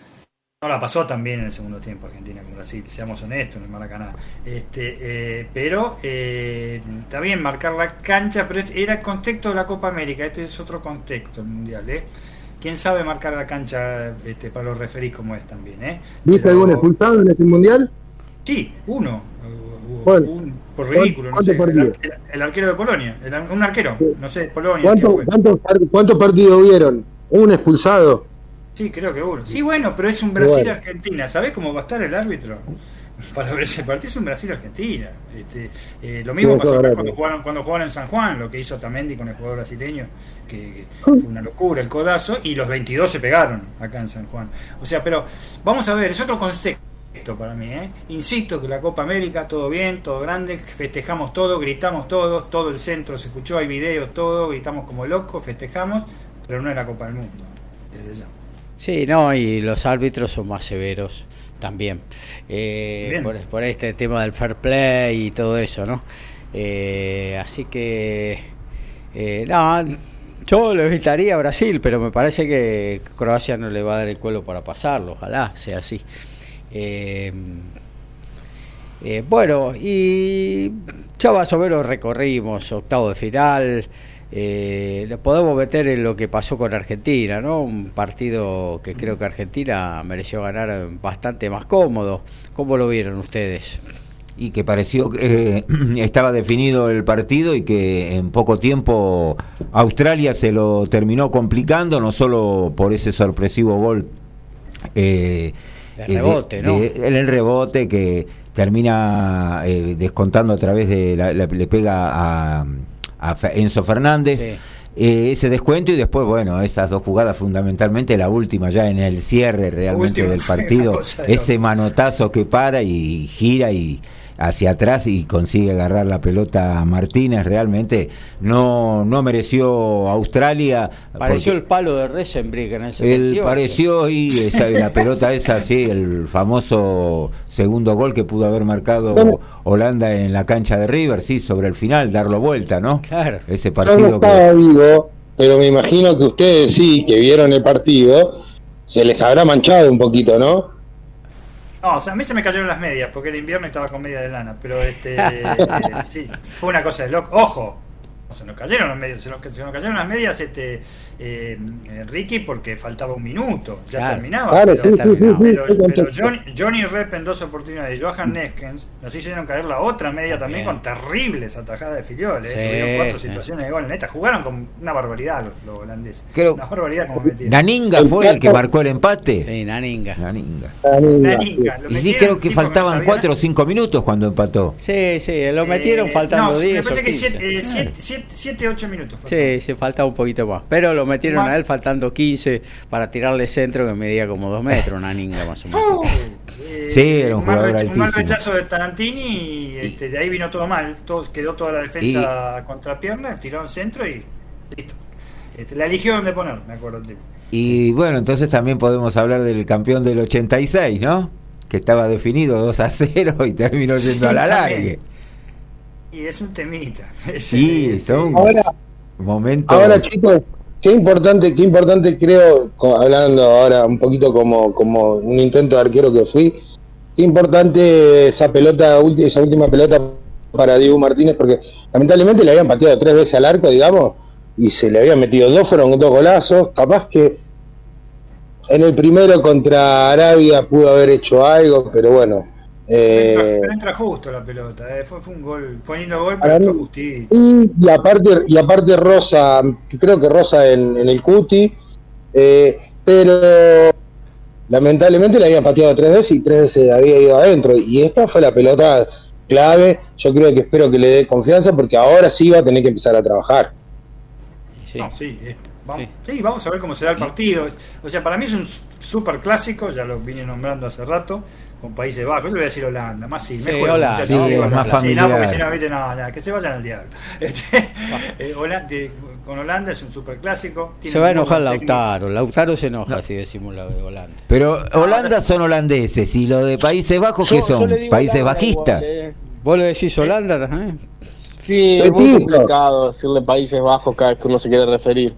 no la pasó tan bien en el segundo tiempo Argentina como Brasil, seamos honestos en el Maracaná. Este, eh, pero eh, está bien marcar la cancha, pero era el contexto de la Copa América, este es otro contexto mundial. ¿eh? ¿Quién sabe marcar la cancha este, para los referís como es también? ¿eh? ¿Viste algún expulsado en este mundial? Sí, uno. Un, por ridículo, no sé, el, arquero de Polonia, un arquero, no sé, Polonia. ¿Cuántos partidos vieron? ¿Un expulsado? Sí, creo que uno. Sí, bueno, pero es un Brasil-Argentina. ¿Sabés cómo va a estar el árbitro? Para ver ese partido es un Brasil-Argentina. Este, eh, lo mismo pasó cuando jugaron, cuando jugaron en San Juan, lo que hizo Tamendi con el jugador brasileño, que, fue una locura el codazo, y los 22 se pegaron acá en San Juan. O sea, pero vamos a ver, es otro contexto para mí. ¿eh? Insisto que la Copa América, todo bien, todo grande, festejamos todo, gritamos todos, todo el centro se escuchó, hay videos, todo, gritamos como locos, festejamos, pero no es la Copa del Mundo, desde ya. Sí, no, y los árbitros son más severos también. Eh, por, este tema del fair play y todo eso, ¿no? Eh, así que, eh, no, yo lo evitaría a Brasil, pero me parece que Croacia no le va a dar el cuelo para pasarlo, ojalá sea así. bueno, y ya más o menos recorrimos octavo de final. Eh, podemos meter en lo que pasó con Argentina, ¿no? Un partido que creo que Argentina mereció ganar bastante más cómodo. ¿Cómo lo vieron ustedes? Y que pareció que eh, estaba definido el partido y que en poco tiempo Australia se lo terminó complicando, no solo por ese sorpresivo gol. Eh, el rebote, ¿no? en el rebote que termina eh, descontando a través de. le pega a a Enzo Fernández. Eh, ese descuento y después, bueno, esas dos jugadas fundamentalmente, la última ya en el cierre realmente del partido, ese manotazo que para y gira y hacia atrás y consigue agarrar la pelota a Martínez, realmente no, no mereció Australia. Pareció el palo de Resenbrick en ese Él pareció y esa, la pelota esa, sí, el famoso segundo gol que pudo haber marcado Holanda en la cancha de River, sí, sobre el final, darlo vuelta, ¿no? Claro. Ese partido. vivo, pero me imagino que ustedes sí, que vieron el partido, se les habrá manchado un poquito, ¿no? No, o sea, a mí se me cayeron las medias, porque el invierno estaba con media de lana, pero este, eh, sí, fue una cosa de loco. Ojo, se nos cayeron las medias, se nos, se nos cayeron las medias, este, eh, Ricky porque faltaba un minuto, ya terminaba. pero, Johnny, Johnny, Rep en dos oportunidades y Johan Neskens nos hicieron caer la otra media también con terribles atajadas de Filiol. Eh. Tuvieron cuatro situaciones de gol neta. Jugaron con una barbaridad los, holandeses. una barbaridad como Naninga fue el que marcó el empate. Sí, Naninga. Naninga. Naninga. y sí, creo que faltaban cuatro o cinco minutos cuando empató. Sí, sí, lo metieron eh, faltando 10. me parece que 7, 8 minutos. Sí, se faltaba un poquito más. Pero lo metieron a él faltando 15 para tirarle centro que medía como 2 metros, una ninga más o menos. sí, era un, jugador mal, un mal rechazo de Tarantini y este, de ahí vino todo mal. Todo, quedó toda la defensa contra pierna, tiraron centro y listo. Este, la eligió donde poner, me acuerdo. Y bueno, entonces también podemos hablar del campeón del 86, ¿no? Que estaba definido 2 a 0 y terminó yendo a la largue. Y es un temita. sí, son momentos. Ahora, chicos, Qué importante, qué importante creo, hablando ahora un poquito como, como un intento de arquero que fui, qué importante esa pelota, esa última pelota para Diego Martínez, porque lamentablemente le habían pateado tres veces al arco, digamos, y se le habían metido dos, fueron dos golazos, capaz que en el primero contra Arabia pudo haber hecho algo, pero bueno, eh, pero entra justo la pelota, eh. fue, fue, un gol, fue lindo gol, pero entró justito. Y, aparte, y aparte Rosa, creo que Rosa en, el cuti, eh, pero lamentablemente le habían pateado tres veces y tres veces había ido adentro. Y esta fue la pelota clave, yo creo que espero que le dé confianza porque ahora sí va a tener que empezar a trabajar. Sí, sí, vamos, sí. vamos a ver cómo será el partido. O sea, para mí es un super clásico, ya lo vine nombrando hace rato con Países Bajos. Yo le voy a decir Holanda, más sí, mejor. Sí, no, más familiar. No, porque si no, ¿viste? no, no, que se vayan al diablo. Este, eh, Holanda, con Holanda es un superclásico. Se va a enojar Lautaro. Lautaro se enoja si decimos la de Holanda. Pero Holanda son holandeses y lo de Países Bajos, ¿qué son? Países bajistas. Eh. ¿Vos le decís Holanda? ¿eh? Sí, es muy complicado decirle Países Bajos cada vez que uno se quiere referir.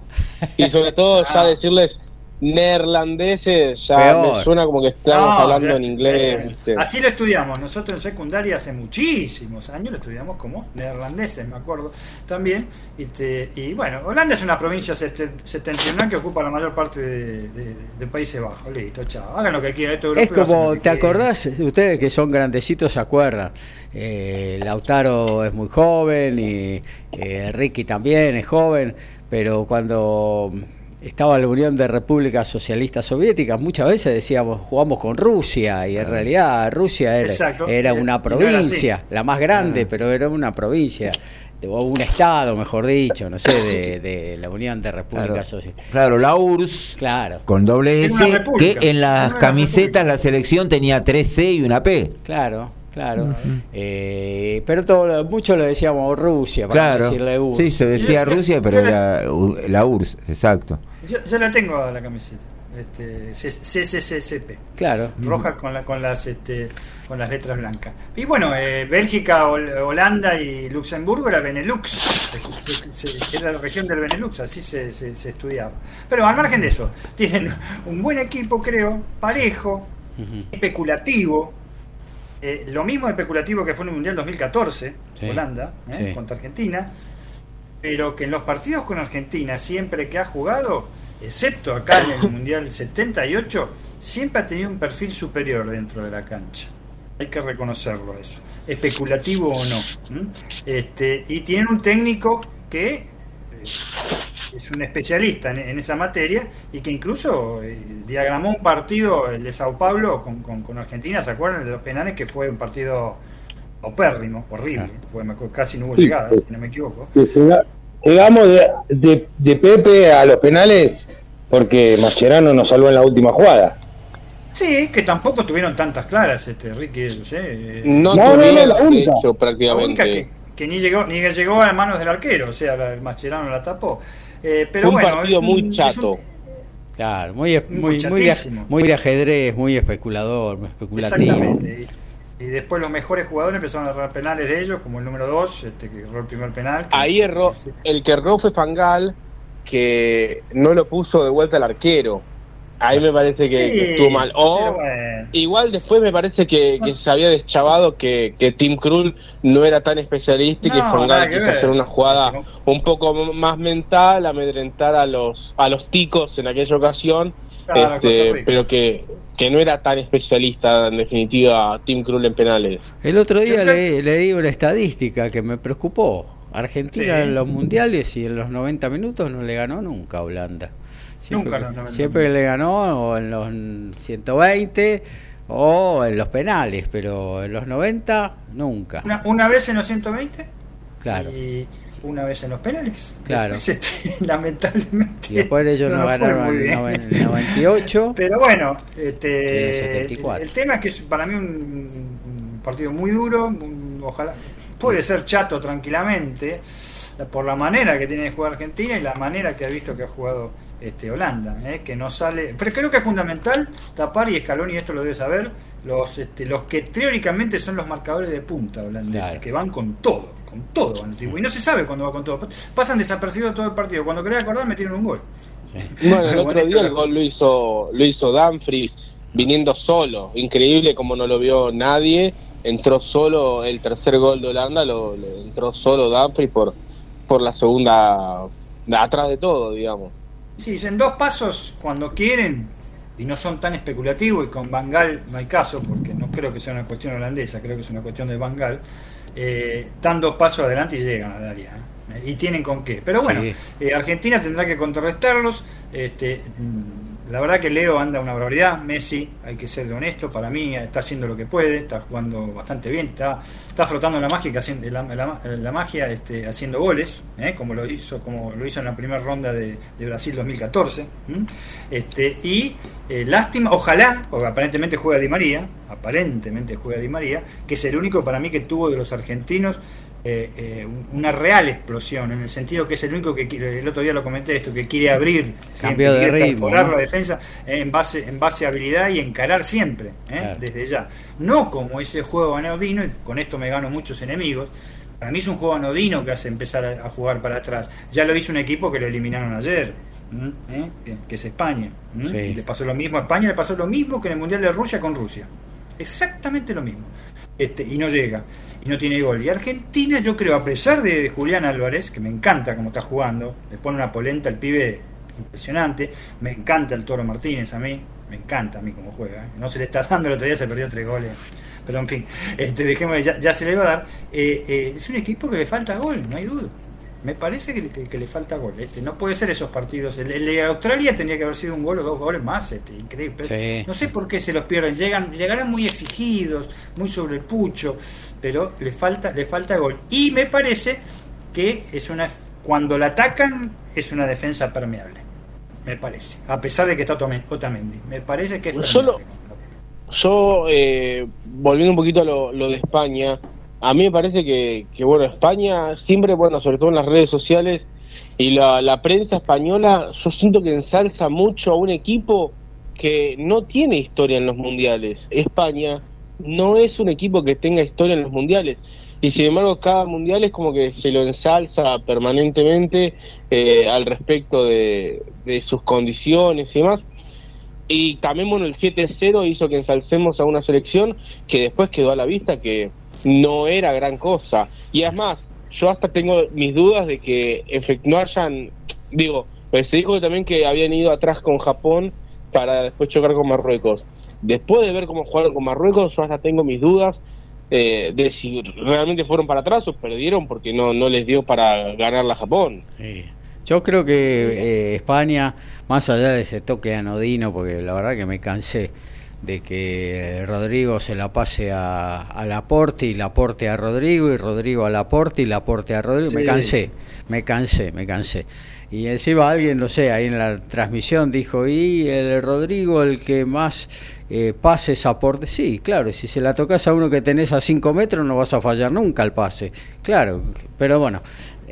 Y sobre todo ya decirles neerlandeses ya me suena como que estamos hablando en inglés. Así lo estudiamos. Nosotros en secundaria hace muchísimos años lo estudiamos como neerlandeses, me acuerdo también. Este, y bueno, Holanda es una provincia septentrional que ocupa la mayor parte de, Países Bajos. Listo, chao. Hagan lo que quieran. es como, ¿te acordás? Ustedes que son grandecitos se acuerdan. Eh, Lautaro es muy joven y eh, Ricky también es joven, pero cuando estaba la Unión de Repúblicas Socialistas Soviéticas, muchas veces decíamos jugamos con Rusia y en realidad Rusia era, una provincia, la más grande, pero era una provincia o un estado, mejor dicho, no sé, de, la Unión de Repúblicas Socialistas. Claro, la URSS, claro. con doble S, que en las camisetas la selección tenía tres C y una P. Claro. Claro, eh, pero todo, mucho lo decíamos Rusia, para decirle URSS. Sí, se decía Rusia, pero era la URSS, exacto. Yo, la tengo la camiseta. Este, CCCCP. Claro. Roja con, la, con, las, este, con las letras blancas. Y bueno, eh, Bélgica, Holanda y Luxemburgo era Benelux. Era la región del Benelux, así se, estudiaba. Pero al margen de eso, tienen un buen equipo, creo, parejo, especulativo. Eh, lo mismo especulativo que fue en el Mundial 2014, Holanda, eh, contra Argentina pero que en los partidos con Argentina, siempre que ha jugado, excepto acá en el Mundial 78, siempre ha tenido un perfil superior dentro de la cancha. Hay que reconocerlo eso, especulativo o no. Este, y tienen un técnico que es un especialista en, esa materia y que incluso eh, diagramó un partido, el de Sao Paulo, con, con, Argentina, ¿se acuerdan? De los penales, que fue un partido opérrimo, horrible, casi no hubo llegada, si no me equivoco. Llegamos de, de, Pepe a los penales porque Mascherano nos salvó en la última jugada. Sí, que tampoco tuvieron tantas claras, este Ricky, no, no, no, la única. prácticamente. que, ni llegó ni llegó a manos del arquero, o sea, el Mascherano la tapó. Eh, pero Fue un partido muy chato. Claro, muy, muy, muy, muy, de ajedrez, muy especulador, especulativo. Exactamente. Y después los mejores jugadores empezaron a errar penales de ellos, como el número 2, este, que erró el primer penal. Ahí erró, el que erró fue Fangal, que no lo puso de vuelta al arquero. Ahí me parece que, estuvo mal. O igual después me parece que, se había deschavado que, que Tim Krul no era tan especialista y que Fangal quiso hacer una jugada un poco más mental, amedrentar a los, a los ticos en aquella ocasión. este, pero que que no era tan especialista en definitiva Tim Krul en penales. El otro día le, di una estadística que me preocupó. Argentina en los mundiales y en los 90 minutos no le ganó nunca a Holanda. Siempre, nunca siempre le ganó en los 120 o en los penales, pero en los 90 nunca. ¿Una, una vez en los 120? Claro una vez en los penales. Claro. Este, lamentablemente. Y después ellos no, ganaron en el 98. Pero bueno, este, el tema es que es para mí un, partido muy duro. ojalá puede ser chato tranquilamente por la manera que tiene de jugar Argentina y la manera que ha visto que ha jugado este, Holanda, ¿eh? que no sale. Pero creo que es fundamental tapar y escalón, y esto lo debe saber, los, este, los que teóricamente son los marcadores de punta holandeses, que van con todo con todo antiguo. Y no se sabe cuándo va con todo. Pasan desapercibidos todo el partido. Cuando quería acordar, metieron un gol. Bueno, el otro día el gol lo hizo, lo hizo Danfries viniendo solo. Increíble como no lo vio nadie. Entró solo el tercer gol de Holanda, lo, entró solo Danfries por, por la segunda, atrás de todo, digamos. Sí, en dos pasos, cuando quieren, y no son tan especulativos, y con Bangal no hay caso, porque no creo que sea una cuestión holandesa, creo que es una cuestión de Bangal eh, dan dos pasos adelante y llegan a Daria. ¿eh? Y tienen con qué. Pero bueno, eh, Argentina tendrá que contrarrestarlos. Este, la verdad que Leo anda una barbaridad. Messi, hay que ser honesto, para mí está haciendo lo que puede, está jugando bastante bien, está, está frotando la magia, la, magia este, haciendo goles, ¿eh? como lo hizo como lo hizo en la primera ronda de, Brasil 2014. Este, y eh, lástima, ojalá, porque aparentemente juega Di María, aparentemente juega Di María, que es el único para mí que tuvo de los argentinos eh, eh, una real explosión, en el sentido que es el único que quiere, el otro día lo comenté esto, que quiere abrir, Cambio de ritmo, la defensa en base, en base a habilidad y encarar siempre, ¿eh? desde ya. No como ese juego anodino, y con esto me gano muchos enemigos. Para mí es un juego anodino que hace empezar a, jugar para atrás. Ya lo hizo un equipo que lo eliminaron ayer. que, es España. le pasó lo mismo a España, le pasó lo mismo que en el Mundial de Rusia con Rusia. Exactamente lo mismo. Este, y no llega, y no tiene gol. Y Argentina, yo creo, a pesar de, Julián Álvarez, que me encanta cómo está jugando, le pone una polenta al pibe impresionante, me encanta el Toro Martínez a mí, me encanta a mí cómo juega. ¿eh? No se le está dando, el otro día se perdió tres goles. Pero en fin, este, dejemos, ya, ya se le va a dar. Eh, es un equipo que le falta gol, no hay duda. Me parece que, le falta gol. Este, no puede ser esos partidos. El, de Australia tendría que haber sido un gol o dos goles más. Este, increíble. No sé por qué se los pierden. Llegan, llegarán muy exigidos, muy sobre el pucho, pero le falta, le falta gol. Y me parece que es una cuando la atacan es una defensa permeable. Me parece. A pesar de que está Otamendi. Me parece que es Solo, yo, eh, volviendo un poquito a lo, lo de España, a mí me parece que, bueno, España siempre, bueno, sobre todo en las redes sociales y la, prensa española, yo siento que ensalza mucho a un equipo que no tiene historia en los mundiales. España no es un equipo que tenga historia en los mundiales. Y sin embargo, cada mundial es como que se lo ensalza permanentemente eh, al respecto de, de, sus condiciones y demás. Y también, bueno, el 7-0 hizo que ensalcemos a una selección que después quedó a la vista que no era gran cosa. Y además, yo hasta tengo mis dudas de que no hayan, digo, pues se dijo también que habían ido atrás con Japón para después chocar con Marruecos. Después de ver cómo jugaron con Marruecos, yo hasta tengo mis dudas eh, de si realmente fueron para atrás o perdieron porque no, no les dio para ganar la Japón. Yo creo que eh, España, más allá de ese toque anodino, porque la verdad que me cansé de que Rodrigo se la pase a, a Laporte y Laporte a Rodrigo y Rodrigo a Laporte y Laporte a Rodrigo. Me cansé, me cansé, me cansé. Y encima alguien, no sé, ahí en la transmisión dijo, y el Rodrigo el que más eh, pases aporte. Sí, claro, si se la tocas a uno que tenés a 5 metros no vas a fallar nunca el pase. Claro, pero bueno,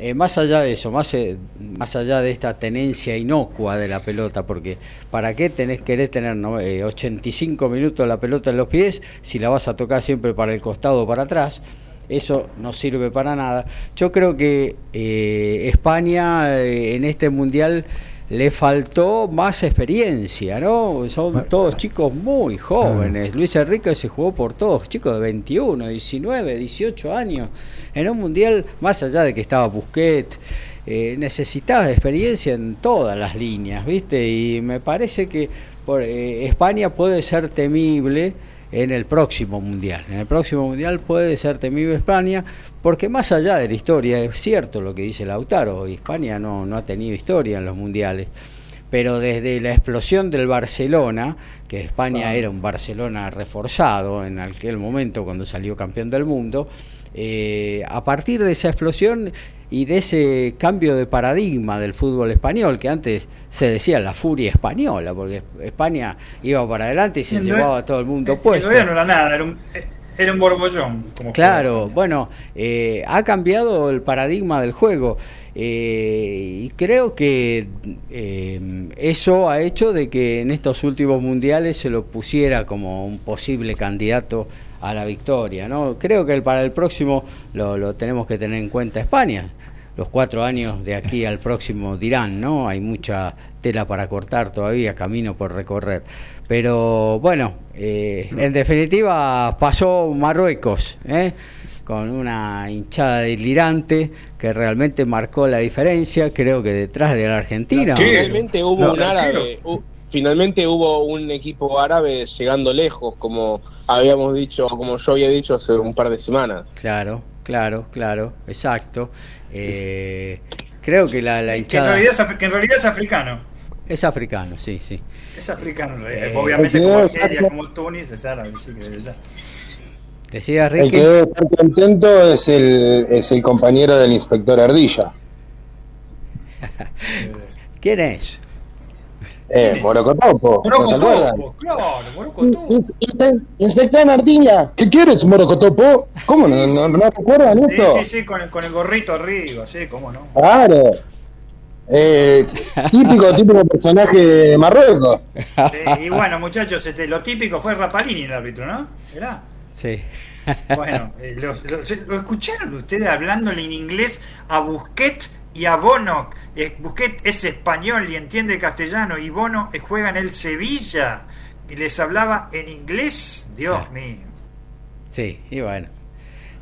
eh, más allá de eso, más, eh, más allá de esta tenencia inocua de la pelota, porque ¿para qué tenés querés tener 85 eh, minutos la pelota en los pies si la vas a tocar siempre para el costado o para atrás? Eso no sirve para nada. Yo creo que España en este mundial le faltó más experiencia, ¿no? Son todos chicos muy jóvenes. Luis Enrique se jugó por todos, chicos de 21, 19, 18 años. En un mundial, más allá de que estaba Busquets, eh, necesitaba experiencia en todas las líneas, ¿viste? Y me parece que por, eh, España puede ser temible en el próximo mundial. En el próximo mundial puede ser temible España, porque más allá de la historia, es cierto lo que dice Lautaro, España no, no ha tenido historia en los mundiales, pero desde la explosión del Barcelona, que España era un Barcelona reforzado en aquel momento cuando salió campeón del mundo, eh, a partir de esa explosión y de ese cambio de paradigma del fútbol español, que antes se decía la furia española, porque España iba para adelante y se llevaba a todo el mundo puesto. no era nada, era un, era un borbollón. claro, bueno, eh, ha cambiado el paradigma del juego. Eh, y creo que eh, eso ha hecho de que en estos últimos mundiales se lo pusiera como un posible candidato a la victoria. ¿no? Creo que para el próximo lo, lo tenemos que tener en cuenta España los cuatro años de aquí al próximo dirán, ¿no? Hay mucha tela para cortar todavía, camino por recorrer. Pero bueno, eh, en definitiva pasó Marruecos, ¿eh? con una hinchada delirante que realmente marcó la diferencia, creo que detrás de la Argentina. Finalmente hubo un árabe, finalmente hubo un equipo árabe llegando lejos, como habíamos dicho, como yo había dicho hace un par de semanas. Claro, claro, claro, exacto. Eh, creo que la, la hinchada... Que en, realidad es, africano. Es africano, sí, sí. Es africano, eh, obviamente como Nigeria, como Tunis, es árabe, sí que debe ser. Decía Ricky. El que debe estar contento es el, es el compañero del inspector Ardilla. ¿Quién es? Eh, Morocotopo, ¿no se acuerdan? Claro, Morocotopo. Inspector Ardilla, ¿qué quieres, Morocotopo? ¿Cómo no, no, no recuerdan? Sí, sí, sí, con el, con el gorrito arriba, sí, cómo no. Claro. Eh, típico, típico personaje de Marruecos. Sí, y bueno, muchachos, este, lo típico fue Rapalini el árbitro, ¿no? ¿Era? Sí. Bueno, eh, lo, escucharon ustedes hablándole en inglés a Busquets y a Bono, eh, Busquets es español y entiende castellano y Bono eh, juega en el Sevilla y les hablaba en inglés, Dios mío. Sí, y bueno.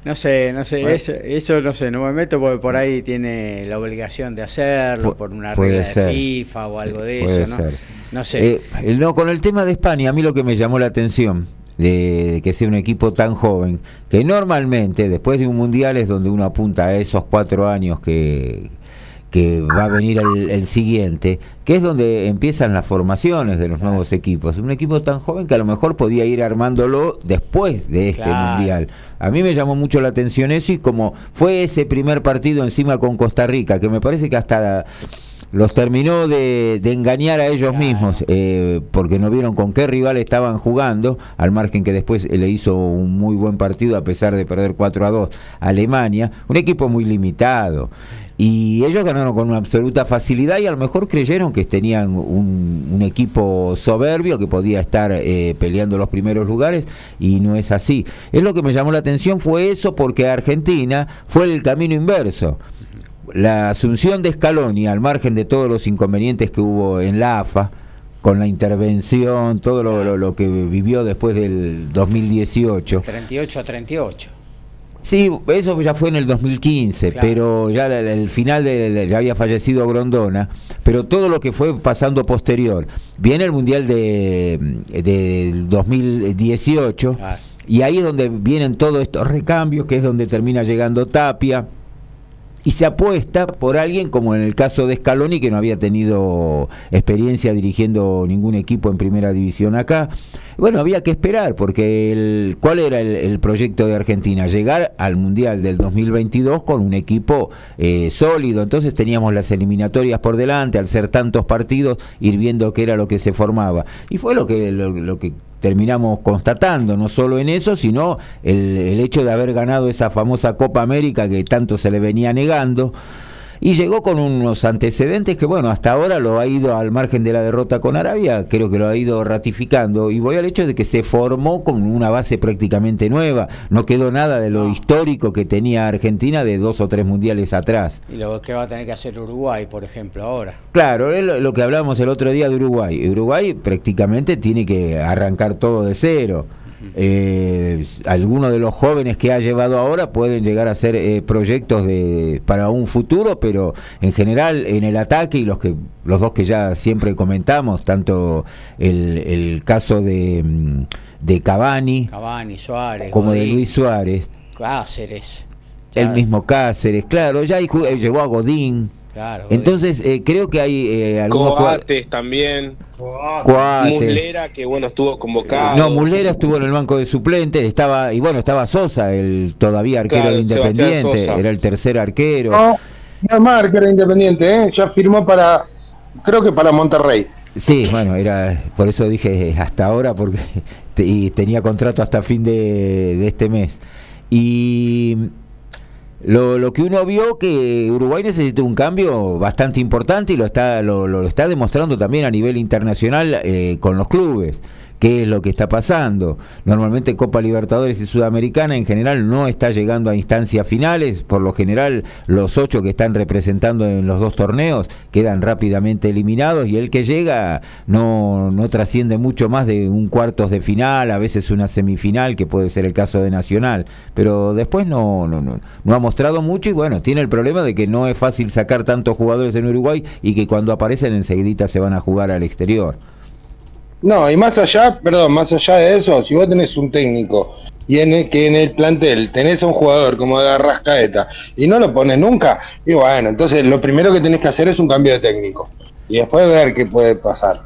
No sé, no sé, eso, eso, no sé, no me meto porque por ahí tiene la obligación de hacerlo, por una regla de FIFA o algo de eso, ¿no? No sé. Eh, no, con el tema de España, a mí lo que me llamó la atención de, que sea un equipo tan joven, que normalmente después de un mundial es donde uno apunta a esos cuatro años que, que va a venir el, siguiente, que es donde empiezan las formaciones de los nuevos equipos. Un equipo tan joven que a lo mejor podía ir armándolo después de este mundial. A mí me llamó mucho la atención eso y como fue ese primer partido encima con Costa Rica, que me parece que hasta los terminó de, engañar a ellos mismos eh, porque no vieron con qué rival estaban jugando, al margen que después le hizo un muy buen partido a pesar de perder 4 a 2 a Alemania, un equipo muy limitado. Y ellos ganaron con una absoluta facilidad y a lo mejor creyeron que tenían un, equipo soberbio que podía estar eh, peleando los primeros lugares y no es así. Es lo que me llamó la atención fue eso porque Argentina fue el camino inverso la asunción de Scaloni, al margen de todos los inconvenientes que hubo en la AFA, con la intervención, todo lo, que vivió después del 2018. 38 a 38. Sí, eso ya fue en el 2015, pero ya el, final de, ya había fallecido Grondona, pero todo lo que fue pasando posterior. Viene el Mundial de, del 2018 y ahí es donde vienen todos estos recambios, que es donde termina llegando Tapia y se apuesta por alguien como en el caso de Scaloni que no había tenido experiencia dirigiendo ningún equipo en primera división acá. Bueno, había que esperar porque el, ¿cuál era el, proyecto de Argentina? Llegar al Mundial del 2022 con un equipo eh, sólido. Entonces teníamos las eliminatorias por delante, al ser tantos partidos, ir viendo qué era lo que se formaba. Y fue lo que, lo que terminamos constatando, no solo en eso, sino el, el, hecho de haber ganado esa famosa Copa América que tanto se le venía negando y llegó con unos antecedentes que, bueno, hasta ahora lo ha ido al margen de la derrota con Arabia, creo que lo ha ido ratificando. Y voy al hecho de que se formó con una base prácticamente nueva. No quedó nada de lo histórico que tenía Argentina de dos o tres mundiales atrás. Y lo que va a tener que hacer Uruguay, por ejemplo, ahora. Claro, es lo, que hablábamos el otro día de Uruguay. Uruguay prácticamente tiene que arrancar todo de cero eh, algunos de los jóvenes que ha llevado ahora pueden llegar a ser eh, proyectos de para un futuro, pero en general en el ataque y los que los dos que ya siempre comentamos, tanto el, caso de, mm, de Cavani, Suárez, como de Luis Suárez, Cáceres, el mismo Cáceres, claro, ya llegó a Godín. Entonces, eh, creo que hay eh, algunos Coates también. Coates. Mulera, que bueno, estuvo convocado. No, Mulera estuvo en el banco de suplentes, estaba, y bueno, estaba Sosa, el todavía arquero Independiente, era el tercer arquero. No, no más arquero Independiente, ¿eh? ya firmó para, creo que para Monterrey. Sí, bueno, era por eso dije hasta ahora, porque y tenía contrato hasta fin de, de este mes. Y lo, lo, que uno vio que Uruguay necesita un cambio bastante importante y lo está, lo, lo está demostrando también a nivel internacional eh, con los clubes qué es lo que está pasando. Normalmente Copa Libertadores y Sudamericana en general no está llegando a instancias finales, por lo general los ocho que están representando en los dos torneos quedan rápidamente eliminados y el que llega no, no trasciende mucho más de un cuartos de final, a veces una semifinal, que puede ser el caso de Nacional, pero después no, no, no, no ha mostrado mucho y bueno, tiene el problema de que no es fácil sacar tantos jugadores en Uruguay y que cuando aparecen enseguida se van a jugar al exterior. No, y más allá, perdón, más allá de eso, si vos tenés un técnico y en el, que en el plantel tenés a un jugador como de Arrascaeta y no lo pones nunca, y bueno, entonces lo primero que tenés que hacer es un cambio de técnico y después ver qué puede pasar.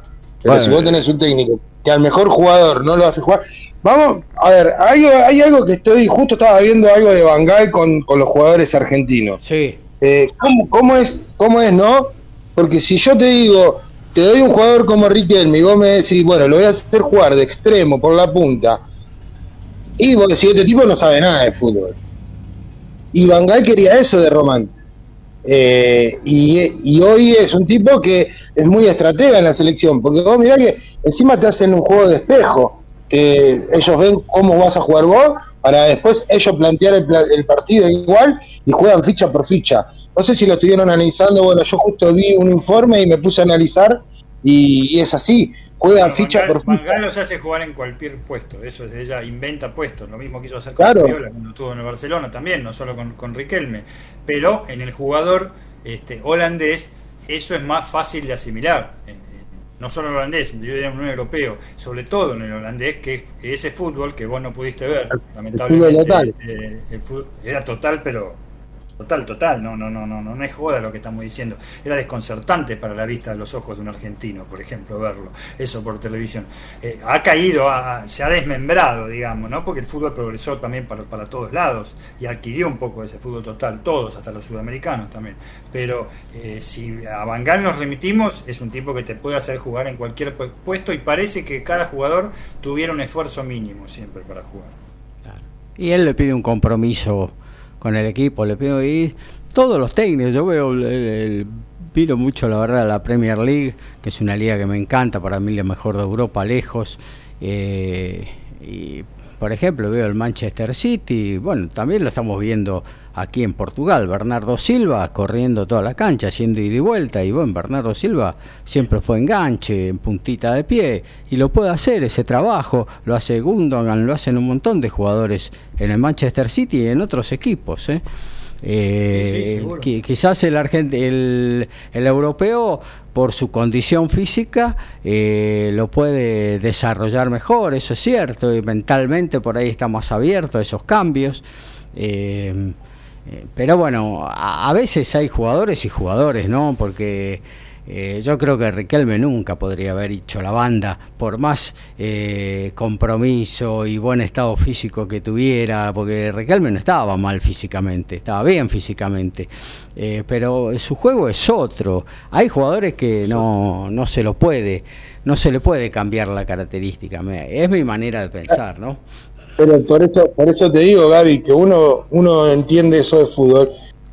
Pero si vos tenés un técnico que al mejor jugador no lo hace jugar, vamos, a ver, hay, hay algo que estoy, justo estaba viendo algo de Bangal con, con los jugadores argentinos. Sí. Eh, ¿cómo, ¿Cómo es, cómo es, no? Porque si yo te digo, te doy un jugador como Riquelme y vos me decís, bueno, lo voy a hacer jugar de extremo por la punta. Y vos decís, este tipo no sabe nada de fútbol. Y Bangal quería eso de Román. Eh, y, hoy es un tipo que es muy estratega en la selección, porque vos mirá que encima te hacen un juego de espejo, que ellos ven cómo vas a jugar vos para después ellos plantear el, partido igual y juegan ficha por ficha. No sé si lo estuvieron analizando, bueno, yo justo vi un informe y me puse a analizar y, es así, juegan ficha por ficha. Mangal los hace jugar en cualquier puesto, eso es, ella inventa puestos, lo mismo quiso hacer con claro. cuando estuvo en el Barcelona también, no solo con, con Riquelme, pero en el jugador este, holandés eso es más fácil de asimilar no solo el holandés, yo diría un europeo, sobre todo en el holandés, que ese fútbol que vos no pudiste ver, lamentablemente, el fútbol era total, pero Total, total, no, no, no, no, no es joda lo que estamos diciendo. Era desconcertante para la vista de los ojos de un argentino, por ejemplo, verlo, eso por televisión. Eh, ha caído, se ha desmembrado, digamos, ¿no? Porque el fútbol progresó también para, para todos lados y adquirió un poco ese fútbol total, todos, hasta los sudamericanos también. Pero eh, si a Bangal nos remitimos, es un tipo que te puede hacer jugar en cualquier puesto y parece que cada jugador tuviera un esfuerzo mínimo siempre para jugar. Y él le pide un compromiso con el equipo, le pido y todos los técnicos, yo veo el, pido mucho la verdad la Premier League, que es una liga que me encanta, para mí la mejor de Europa, lejos. Eh, y por ejemplo, veo el Manchester City, bueno, también lo estamos viendo aquí en Portugal, Bernardo Silva corriendo toda la cancha, haciendo ida y vuelta, y bueno, Bernardo Silva siempre fue enganche, en puntita de pie, y lo puede hacer ese trabajo, lo hace Gundogan, lo hacen un montón de jugadores en el Manchester City y en otros equipos. ¿eh? Eh, quizás el, el, el, europeo, por su condición física, eh, lo puede desarrollar mejor, eso es cierto, y mentalmente por ahí está más abierto a esos cambios. Eh, pero bueno, a, veces hay jugadores y jugadores, ¿no? Porque eh, yo creo que Riquelme nunca podría haber hecho la banda, por más eh, compromiso y buen estado físico que tuviera, porque Riquelme no estaba mal físicamente, estaba bien físicamente, eh, pero su juego es otro. Hay jugadores que no, no se lo puede, no se le puede cambiar la característica. Es mi manera de pensar, ¿no? Pero por eso, por eso te digo, Gaby, que uno, uno entiende eso de fútbol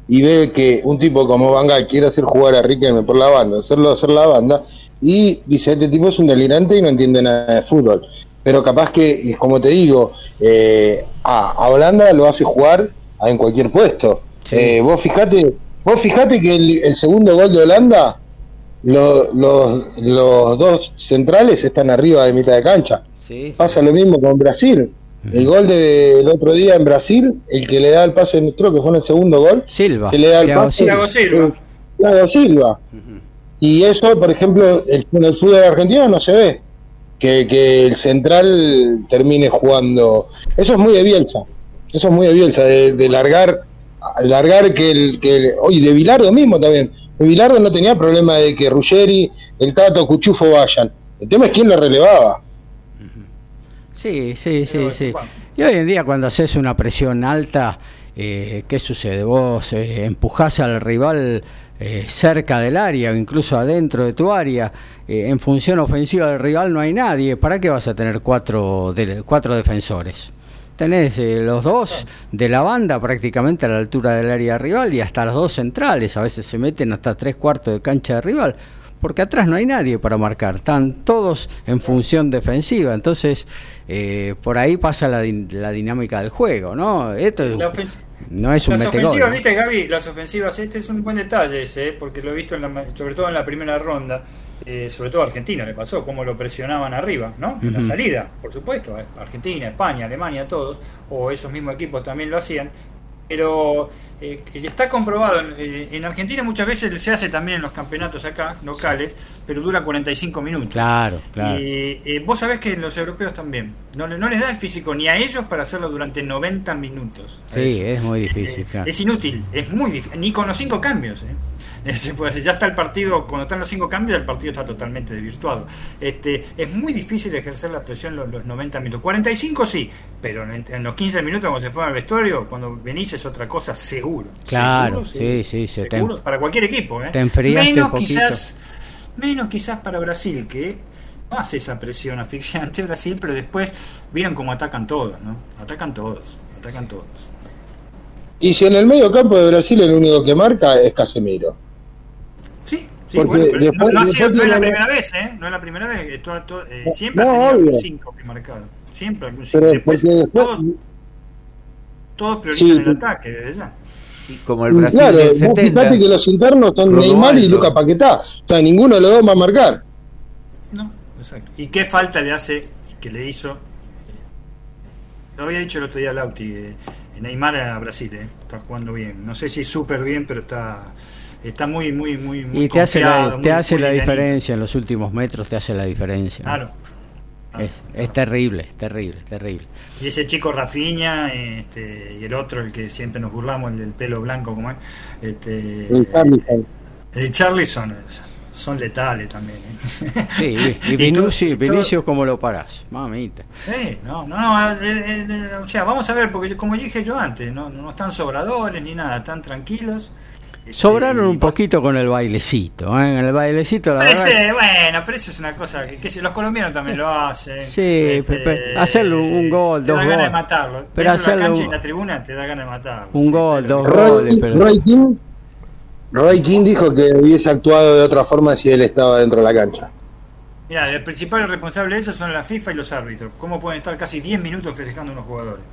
y ve que un tipo como Vangal quiere hacer jugar a Riquelme por la banda, hacerlo hacer la banda, y dice, este tipo es un delirante y no entiende nada de fútbol. Pero capaz que, como te digo, eh, a, Holanda lo hace jugar en cualquier puesto. Eh, vos fijate, vos fijate que el, segundo gol de Holanda, los dos centrales están arriba de mitad de cancha. Pasa lo mismo con Brasil. El gol del otro día en Brasil, el que le da el pase, creo que fue en el segundo gol. Silva. Que le da el pase. Silva. Silva. Y eso, por ejemplo, en el fútbol argentino no se ve. Que, el central termine jugando. Eso es muy de Bielsa. Eso es muy de Bielsa, de, largar largar que el que oye de Bilardo mismo también de Bilardo no tenía problema de que Ruggeri el Tato Cuchufo vayan el tema es quién lo relevaba Sí, sí, sí, sí. Y hoy en día cuando haces una presión alta, eh, ¿qué sucede? Vos eh, empujás al rival eh, cerca del área o incluso adentro de tu área. en función ofensiva del rival no hay nadie. ¿Para qué vas a tener cuatro, de, cuatro defensores? Tenés los dos de la banda prácticamente a la altura del área rival y hasta los dos centrales. A veces se meten hasta tres cuartos de cancha de rival porque atrás no hay nadie para marcar, están todos en función defensiva, entonces eh, por ahí pasa la, la, dinámica del juego, ¿no? Esto no es un Las ofensivas, viste Gaby, las ofensivas, este es un buen detalle ese, ¿eh? porque lo he visto sobre todo en la primera ronda, eh, sobre todo a Argentina le pasó, cómo lo presionaban arriba, ¿no? En la salida, por supuesto, Argentina, España, Alemania, todos, o esos mismos equipos también lo hacían, pero eh, está comprobado, eh, en Argentina muchas veces se hace también en los campeonatos acá, locales, pero dura 45 minutos. Claro, claro. Eh, vos sabés que los europeos también, no, no, les da el físico ni a ellos para hacerlo durante 90 minutos. Sí, es muy difícil. Es inútil, es muy difícil, ni con los cinco cambios. puede ya está el partido, cuando están los cinco cambios, el partido está totalmente desvirtuado. Este, es muy difícil ejercer la presión los, los 90 minutos. 45 sí, pero en, los 15 minutos cuando se fue al vestuario, cuando venís es otra cosa seguro. Claro, sí, sí, sí. para cualquier equipo. ¿eh? Te menos quizás, menos quizás para Brasil, que no hace esa presión asfixiante Brasil, pero después vieron cómo atacan todos, ¿no? Atacan todos, atacan todos. Y si en el medio campo de Brasil el único que marca es Casemiro. Sí, sí no, es la primera vez, ¿eh? No es la primera vez. Todo, eh, siempre ha tenido cinco que marcaron. Siempre algún después, después, todos priorizan el ataque desde ya. Como el Brasil claro, del 70. Fíjate que los internos son Neymar y Luca Paquetá. O sea, ninguno de los dos va a marcar. No, exacto. ¿Y qué falta le hace que le hizo? Lo había dicho el otro día Lauti. Eh, Neymar a Brasil, eh, está jugando bien. No sé si súper bien, pero está está muy, muy, muy, muy Y te hace la, te hace la diferencia en los últimos metros, te hace la diferencia. Claro. Es, es, terrible, terrible, terrible. Y ese chico Rafiña este, y el otro, el que siempre nos burlamos, el del pelo blanco, como es, este, el Charlison, son letales también. ¿eh? Sí, y, Vinicius, Vinicius ¿cómo lo parás? Mamita. Sí, no, no, no, eh, eh, o sea, vamos a ver, porque como dije yo antes, no, no están sobradores ni nada, están tranquilos. Sobraron un poquito con el bailecito, ¿eh? En el bailecito, la verdad. Bueno, pero eso es una cosa que, los colombianos también lo hacen. Sí, este, hacerlo un gol, dos goles. Te da ganas de matarlo. Pero hacerlo. La cancha en la tribuna te da ganas de matarlo. Un gol, dos goles. Roy, King, Roy King dijo que hubiese actuado de otra forma si él estaba dentro de la cancha. Mira, el principal responsable de eso son la FIFA y los árbitros. ¿Cómo pueden estar casi 10 minutos festejando a unos jugadores?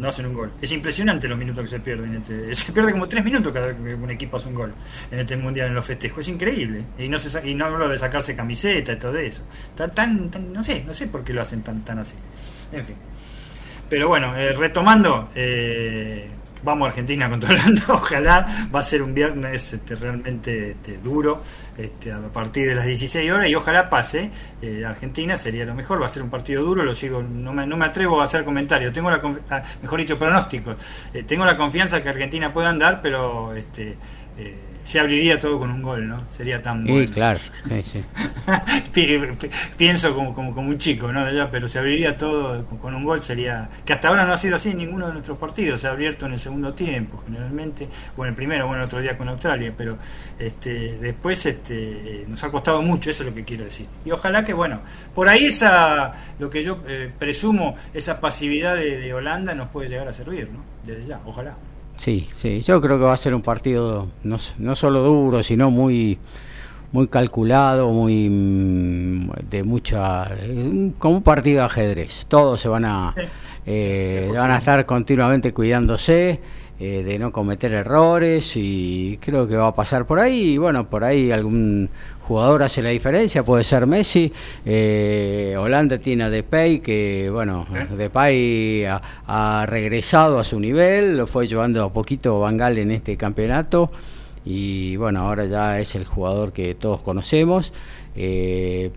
No hacen un gol. Es impresionante los minutos que se pierden. Este, se pierde como tres minutos cada vez que un equipo hace un gol en este mundial en los festejos. Es increíble. Y no se y no hablo de sacarse camiseta y todo eso. Tan, tan, no sé, no sé por qué lo hacen tan, tan así. En fin. Pero bueno, eh, retomando, eh, vamos a Argentina controlando. Ojalá va a ser un viernes este, realmente este, duro este, a partir de las 16 horas y ojalá pase. Eh, Argentina sería lo mejor. Va a ser un partido duro. Lo sigo. No me, no me atrevo a hacer comentarios. Tengo la ah, mejor dicho pronósticos. Eh, tengo la confianza que Argentina pueda andar, pero este. Eh, se abriría todo con un gol, ¿no? Sería tan bueno. Sí, claro. Pienso como, como, como, un chico, ¿no? pero se abriría todo con un gol, sería. Que hasta ahora no ha sido así en ninguno de nuestros partidos. Se ha abierto en el segundo tiempo, generalmente. O en el primero, bueno, el otro día con Australia, pero este después este nos ha costado mucho, eso es lo que quiero decir. Y ojalá que, bueno, por ahí esa, lo que yo eh, presumo, esa pasividad de, de Holanda nos puede llegar a servir, ¿no? Desde ya, ojalá. Sí, sí, yo creo que va a ser un partido no, no solo duro, sino muy muy calculado, muy mm, de mucha como un partido de ajedrez. Todos se van a eh, van a estar continuamente cuidándose eh, de no cometer errores y creo que va a pasar por ahí. Y bueno, por ahí algún jugador hace la diferencia, puede ser Messi. Eh, Holanda tiene a Depay, que bueno, Depay ha, ha, regresado a su nivel, lo fue llevando a poquito Bangal en este campeonato. Y bueno, ahora ya es el jugador que todos conocemos. Eh,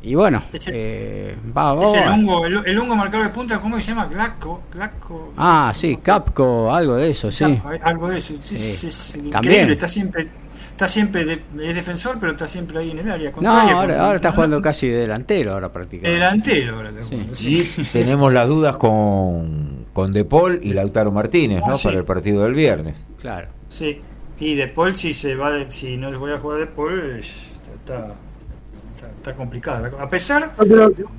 y bueno, eh, va, el, hongo, el, hongo marcador de punta, ¿cómo se llama? Glaco, Glaco. Ah, sí, Capco, algo de eso, sí. algo de eso. Es, También. está siempre, está siempre es defensor, pero está siempre ahí en el área. No, ahora, ahora está jugando casi de delantero, ahora prácticamente. delantero, ahora sí. Y tenemos las dudas con, con De Paul y Lautaro Martínez, ¿no? Ah, Para el partido del viernes. Claro. Sí, y De Paul, si, se va si no se voy a jugar De Paul, está está, complicada. A pesar,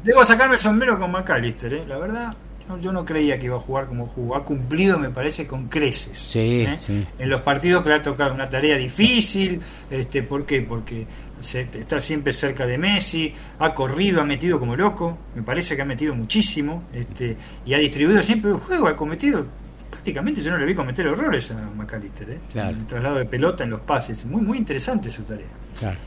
debo sacarme el sombrero con McAllister, ¿eh? la verdad. yo no creía que iba a jugar como jugó. Ha cumplido, me parece, con creces. ¿eh? En los partidos que le ha tocado una tarea difícil. Este, ¿Por qué? Porque está siempre cerca de Messi. Ha corrido, ha metido como loco. Me parece que ha metido muchísimo. Este, y ha distribuido siempre el juego. Ha cometido prácticamente yo no le vi cometer errores a McAllister, ¿eh? el traslado de pelota en los pases, muy muy interesante su tarea. Claro.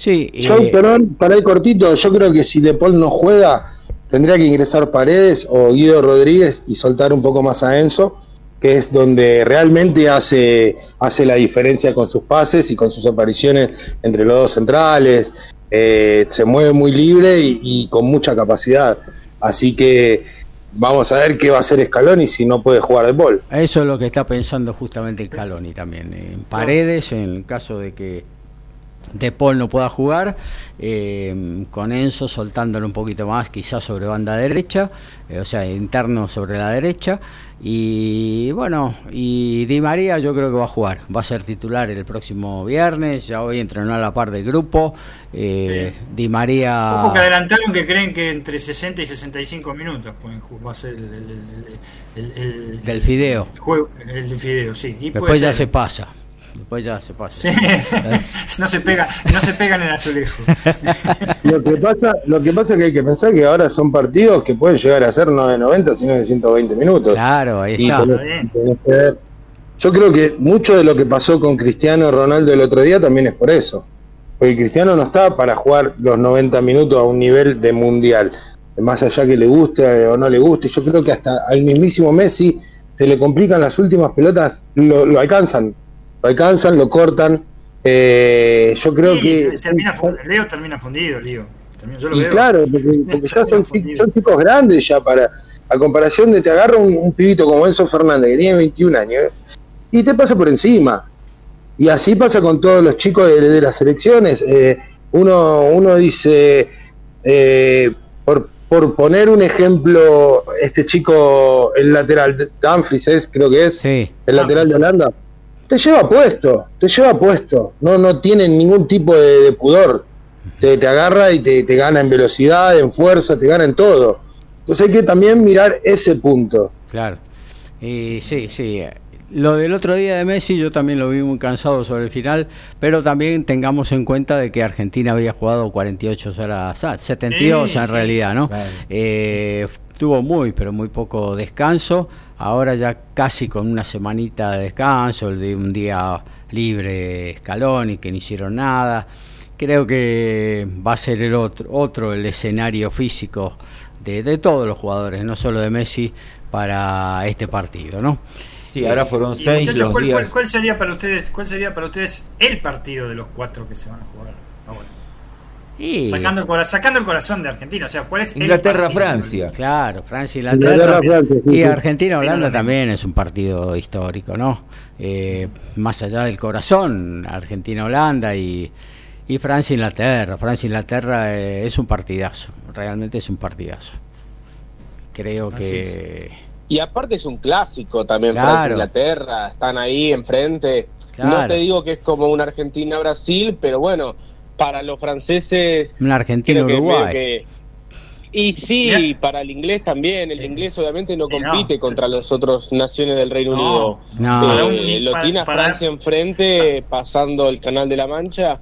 Sí, yo, eh, perdón, para ir cortito, yo creo que si De Paul no juega, tendría que ingresar Paredes o Guido Rodríguez y soltar un poco más a Enzo, que es donde realmente hace, hace la diferencia con sus pases y con sus apariciones entre los dos centrales. Eh, se mueve muy libre y, con mucha capacidad. Así que vamos a ver qué va a hacer Scaloni si no puede jugar de Paul. Eso es lo que está pensando justamente Scaloni también. En Paredes, en el caso de que de Paul no pueda jugar, eh, con Enzo soltándolo un poquito más, quizás sobre banda derecha, eh, o sea, interno sobre la derecha. Y bueno, y Di María yo creo que va a jugar, va a ser titular el próximo viernes, ya hoy entrenó a la par del grupo. Eh, Di María. Ojo que adelantaron que creen que entre 60 y 65 minutos pueden va a ser el, del fideo. Juego, el fideo, sí. Después ya se pasa después ya se pasa. no se pega, no se pegan en el azulejo. lo que pasa, lo que pasa es que hay que pensar que ahora son partidos que pueden llegar a ser no de 90, sino de 120 minutos. Claro, ahí está. yo creo que mucho de lo que pasó con Cristiano Ronaldo el otro día también es por eso. Porque Cristiano no está para jugar los 90 minutos a un nivel de mundial. Más allá que le guste o no le guste, yo creo que hasta al mismísimo Messi se le complican las últimas pelotas, lo, alcanzan, lo alcanzan, lo cortan. Eh, yo creo que. Termina, Leo termina fundido, Leo. y claro, porque, ya son, chicos grandes ya para. A comparación de te agarra un, pibito como Enzo Fernández, que tiene 21 años, y te pasa por encima. Y así pasa con todos los chicos de, las elecciones. Eh, uno, uno dice, eh, por, por poner un ejemplo, este chico, el lateral, Danfries es, creo que es, el lateral de Holanda, te lleva puesto, te lleva puesto, no, no tiene ningún tipo de, pudor, te, te, agarra y te, te, gana en velocidad, en fuerza, te gana en todo. Entonces hay que también mirar ese punto. Claro, y sí, sí, lo del otro día de Messi yo también lo vi muy cansado sobre el final, pero también tengamos en cuenta de que Argentina había jugado 48 horas, 72 en realidad, ¿no? Eh, tuvo muy, pero muy poco descanso, ahora ya casi con una semanita de descanso, el de un día libre escalón y que no hicieron nada. Creo que va a ser el otro, otro el escenario físico de, de todos los jugadores, no solo de Messi, para este partido, ¿no? Sí, ahora fueron seis los ¿cuál, días. ¿cuál, sería para ustedes, ¿Cuál sería para ustedes el partido de los cuatro que se van a jugar Sacando, el sacando el corazón de Argentina, o sea, ¿cuál es Inglaterra-Francia? Claro, Francia, Inglaterra. y Argentina-Holanda también es un partido histórico, ¿no? Eh, más allá del corazón, Argentina-Holanda y, y Francia-Inglaterra. Francia-Inglaterra eh, es un partidazo, realmente es un partidazo. Creo que y aparte es un clásico también Francia Inglaterra, están ahí enfrente. No te digo que es como una Argentina-Brasil, pero bueno, para los franceses. Una Argentina-Uruguay. Y sí, para el inglés también. El inglés obviamente no compite contra las otras naciones del Reino Unido. No. Eh, lo tiene a Francia enfrente, pasando el Canal de la Mancha.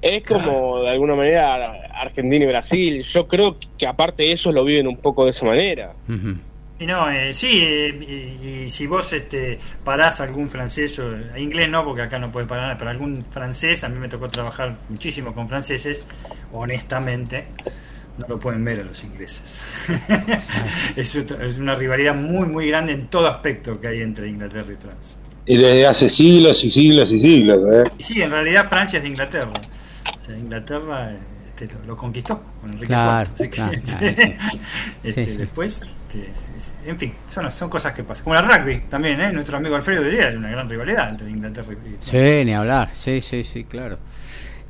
Es como de alguna manera Argentina y Brasil. Yo creo que aparte ellos lo viven un poco de esa manera. Y no, eh, sí, eh, y, si vos este, parás algún francés, o inglés no, porque acá no puede parar, pero algún francés, a mí me tocó trabajar muchísimo con franceses, honestamente, no lo pueden ver a los ingleses. es, es, una rivalidad muy, muy grande en todo aspecto que hay entre Inglaterra y Francia. Y desde hace siglos y siglos y siglos. ¿eh? Y sí, en realidad Francia es de Inglaterra. O sea, Inglaterra este, lo, conquistó con Enrique claro, IV. Así que, este, después en fin, son, son cosas que pasan. Como el rugby también, ¿eh? Nuestro amigo Alfredo diría, hay una gran rivalidad entre Inglaterra y Sí, ni hablar, sí, sí, sí, claro.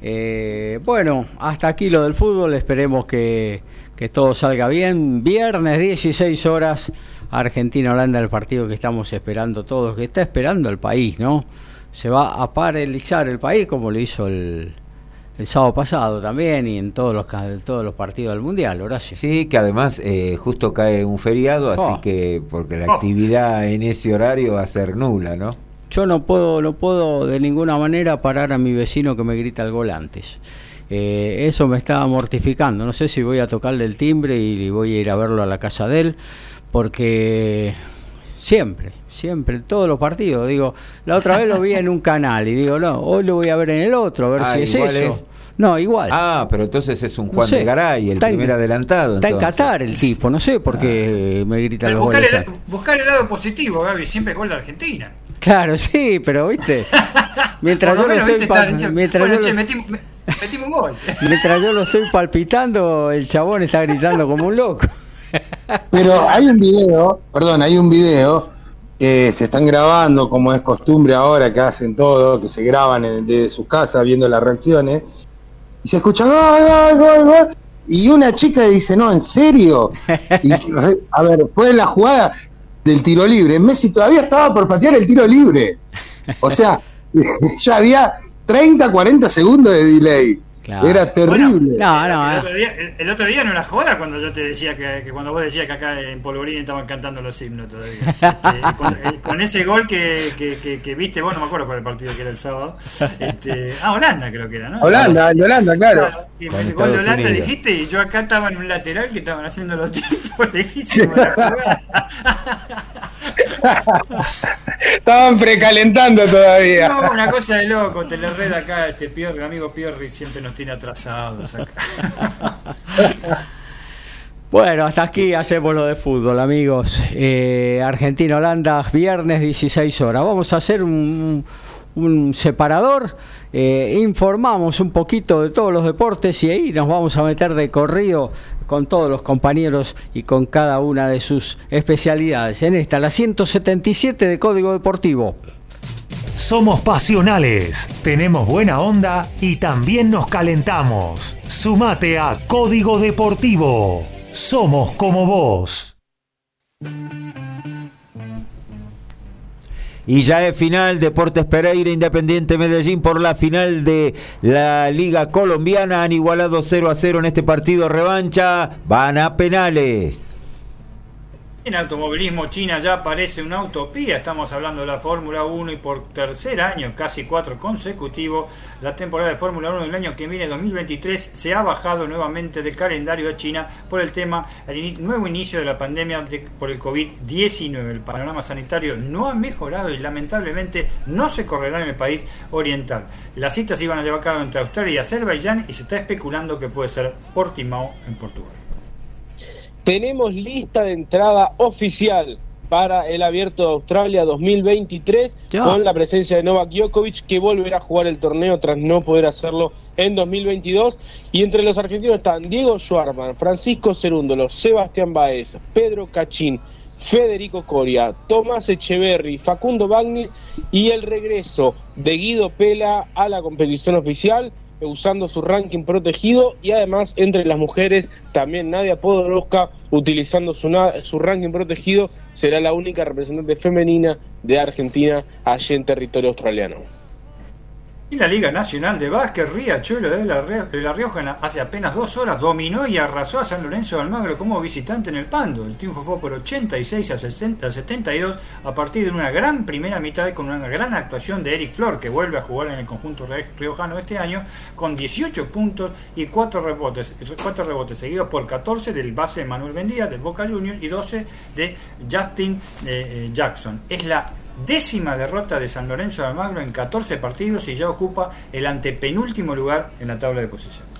Eh, bueno, hasta aquí lo del fútbol, esperemos que, que todo salga bien. Viernes 16 horas, Argentina-Holanda, el partido que estamos esperando todos, que está esperando el país, ¿no? Se va a paralizar el país como lo hizo el, el sábado pasado también y en todos los todos los partidos del mundial, Horacio. Sí, que además eh, justo cae un feriado, así oh. que porque la oh. actividad en ese horario va a ser nula, ¿no? Yo no puedo no puedo de ninguna manera parar a mi vecino que me grita el gol antes. Eh, eso me está mortificando. No sé si voy a tocarle el timbre y voy a ir a verlo a la casa de él, porque siempre, siempre, todos los partidos. Digo, la otra vez lo vi en un canal y digo, no, hoy lo voy a ver en el otro, a ver ah, si es eso. No, igual. Ah, pero entonces es un Juan de Garay, el primer adelantado. Está en Qatar el tipo, no sé por qué ah. me grita los buscar goles. El, buscar el lado positivo, Gaby, siempre gol de Argentina. Claro, sí, pero viste. Mientras yo lo estoy mientras yo metimos, un gol. mientras yo lo estoy palpitando, el chabón está gritando como un loco. Pero hay un video, perdón, hay un video que se están grabando, como es costumbre ahora que hacen todo, que se graban desde sus casas viendo las reacciones, y se escucha gol, gol, gol, Y una chica dice, no, ¿en serio? Y, a ver, fue la jugada del tiro libre. Messi todavía estaba por patear el tiro libre. O sea, ya había 30, 40 segundos de delay. Era terrible. no, no, el, otro día, el, otro día, no era joda cuando yo te decía que, cuando vos decías que acá en Polvorín estaban cantando los himnos todavía. Este, con, ese gol que, que, que, viste, vos no me acuerdo cuál el partido que era el sábado. Este, ah, Holanda creo que era, ¿no? Holanda, de Holanda, claro. el gol de Holanda dijiste y yo acá estaba en un lateral que estaban haciendo los tiempos lejísimos. Estaban precalentando todavía. No, una cosa de loco, te le red acá, este Piorri, amigo Piorri siempre nos tiene atrasados acá. Bueno, hasta aquí hacemos lo de fútbol, amigos. Eh, Argentina-Holanda, viernes 16 horas. Vamos a hacer un, separador. Eh, informamos un poquito de todos los deportes y ahí nos vamos a meter de corrido con todos los compañeros y con cada una de sus especialidades. En esta, la 177 de Código Deportivo. Somos pasionales, tenemos buena onda y también nos calentamos. Sumate a Código Deportivo. Somos como vos. Y ya es final, Deportes Pereira, Independiente Medellín por la final de la Liga Colombiana. Han igualado 0 a 0 en este partido revancha. Van a penales. En automovilismo China ya parece una utopía, estamos hablando de la Fórmula 1 y por tercer año, casi cuatro consecutivos, la temporada de Fórmula 1 del año que viene, 2023, se ha bajado nuevamente del calendario de China por el tema, el nuevo inicio de la pandemia por el COVID-19. El panorama sanitario no ha mejorado y lamentablemente no se correrá en el país oriental. Las citas iban a llevar a cabo entre Australia y Azerbaiyán y se está especulando que puede ser Portimao en Portugal. Tenemos lista de entrada oficial para el Abierto de Australia 2023 con la presencia de Novak Djokovic que volverá a jugar el torneo tras no poder hacerlo en 2022 y entre los argentinos están Diego Schwarman, Francisco Cerúndolo, Sebastián Baez, Pedro Cachín, Federico Coria, Tomás Echeverry, Facundo Bagni y el regreso de Guido Pela a la competición oficial usando su ranking protegido y además entre las mujeres también Nadia Podoroska utilizando su, su ranking protegido será la única representante femenina de Argentina allí en territorio australiano. Y la Liga Nacional de Básquet, Riachuelo de la, Rioja, hace apenas dos horas dominó y arrasó a San Lorenzo de Almagro como visitante en el Pando. El triunfo fue por 86 a, 60, 72 a partir de una gran primera mitad con una gran actuación de Eric Flor, que vuelve a jugar en el conjunto riojano este año, con 18 puntos y 4 rebotes, 4 rebotes seguidos por 14 del base Manuel Bendía del Boca Juniors y 12 de Justin eh, eh, Jackson. Es la décima derrota de San Lorenzo de Almagro en 14 partidos y ya ocupa el antepenúltimo lugar en la tabla de posiciones.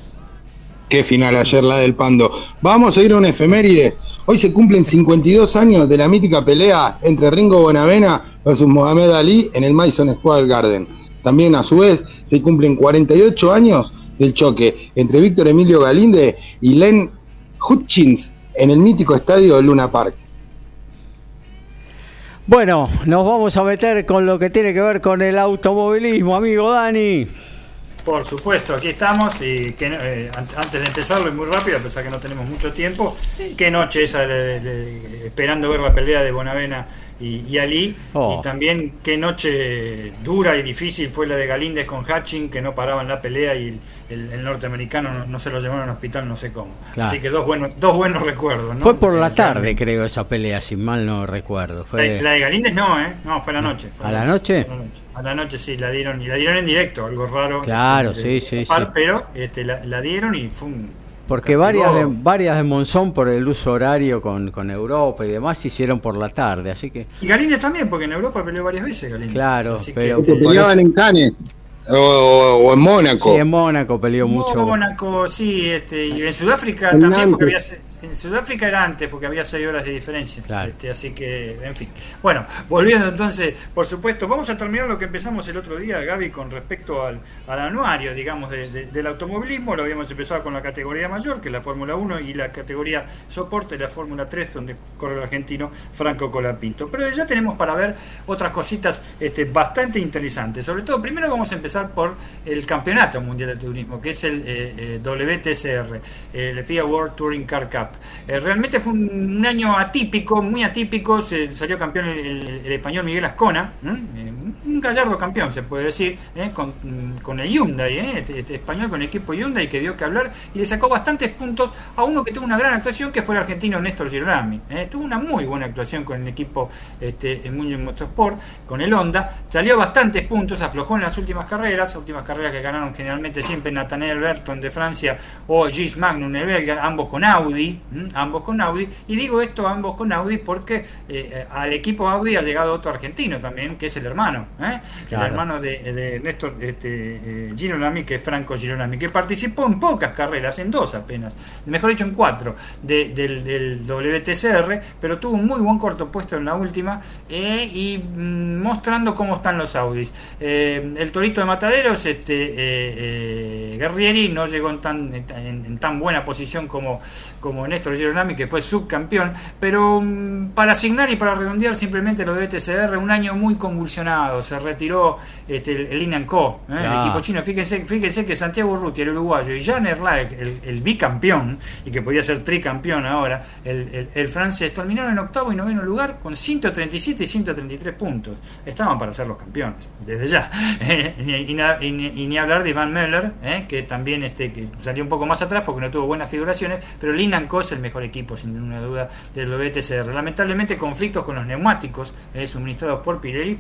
Qué final ayer la del Pando. Vamos a ir a un efemérides. Hoy se cumplen 52 años de la mítica pelea entre Ringo Bonavena versus Mohamed Ali en el Madison Square Garden. También a su vez se cumplen 48 años del choque entre Víctor Emilio Galinde y Len Hutchins en el mítico estadio Luna Park. Bueno, nos vamos a meter con lo que tiene que ver con el automovilismo, amigo Dani. Por supuesto, aquí estamos y que, eh, antes de empezarlo y muy rápido, a pesar que no tenemos mucho tiempo, qué noche esa esperando ver la pelea de Bonavena y, Ali. Oh. Y también qué noche dura y difícil fue la de Galíndez con Hatching, que no paraban la pelea y el, norteamericano no, se lo llevaron al hospital, no sé cómo. Así que dos buenos, dos buenos recuerdos. Fue por la tarde, creo, esa pelea, si mal no recuerdo. Fue... La, de Galíndez no, ¿eh? No, fue la noche. ¿A la noche? A la noche, sí, la dieron, y la dieron en directo, algo raro. Claro, sí, sí, sí. Pero este, la, la dieron y fue un porque varias de, varias de Monzón por el uso horario con, con, Europa y demás se hicieron por la tarde, así que... Y Galíndez también, porque en Europa peleó varias veces Galíndez. Claro, pero... peleaban en Cannes. O, en Mónaco. Sí, en Mónaco peleó mucho. Mónaco, sí, este, y en Sudáfrica también, porque había, en Sudáfrica era antes, porque había seis horas de diferencia. Este, así que, en fin. Bueno, volviendo entonces, por supuesto, vamos a terminar lo que empezamos el otro día, Gaby, con respecto al, anuario, digamos, del automovilismo. Lo habíamos empezado con la categoría mayor, que es la Fórmula 1, y la categoría soporte, la Fórmula 3, donde corre el argentino Franco Colapinto. Pero ya tenemos para ver otras cositas este, bastante interesantes. Sobre todo, primero vamos a empezar por el Campeonato Mundial de Turismo, que es el eh, eh, WTCR, el FIA World Touring Car Cup. Eh, realmente fue un, año atípico, muy atípico. Se salió campeón el, español Miguel Ascona, un gallardo campeón, se puede decir, ¿eh? con, el Hyundai, ¿eh? este, este español con el equipo Hyundai que dio que hablar y le sacó bastantes puntos a uno que tuvo una gran actuación que fue el argentino Néstor Girolami. ¿eh? Tuvo una muy buena actuación con el equipo este, en Motorsport, con el Honda, salió bastantes puntos, aflojó en las últimas carreras, últimas carreras que ganaron generalmente siempre Nathaniel Berton de Francia o Gis Magnum el belga, ambos con Audi, ambos con Audi, y digo esto ambos con Audi porque eh, al equipo Audi ha llegado otro argentino también, que es el hermano, ¿eh? el hermano de, Néstor este, eh, Girolami, que es Franco Girolami, que participó en pocas carreras, en dos apenas, mejor dicho en cuatro, del, WTCR, pero tuvo un muy buen corto puesto en la última y mm, mostrando cómo están los Audis. el Torito de Mataderos, este, Guerrieri, no llegó en tan, en, tan buena posición como, como Néstor Girolami, que fue subcampeón, pero mm, para asignar y para redondear simplemente lo de BTCR, un año muy convulsionado, se retiró este, el, el Co, ¿eh? el equipo chino, fíjense, fíjense que Santiago Ruti, el uruguayo, y Jan Erlaek, el, bicampeón, y que podía ser tricampeón ahora, el, el, francés, terminaron en octavo y noveno lugar con 137 y 133 puntos. Estaban para ser los campeones, desde ya. y, ni, hablar de Van Möller, ¿eh? que también este, que salió un poco más atrás porque no tuvo buenas figuraciones, pero Linan El mejor equipo, sin ninguna duda, del WTCR. Lamentablemente conflictos con los neumáticos eh, suministrados por Pirelli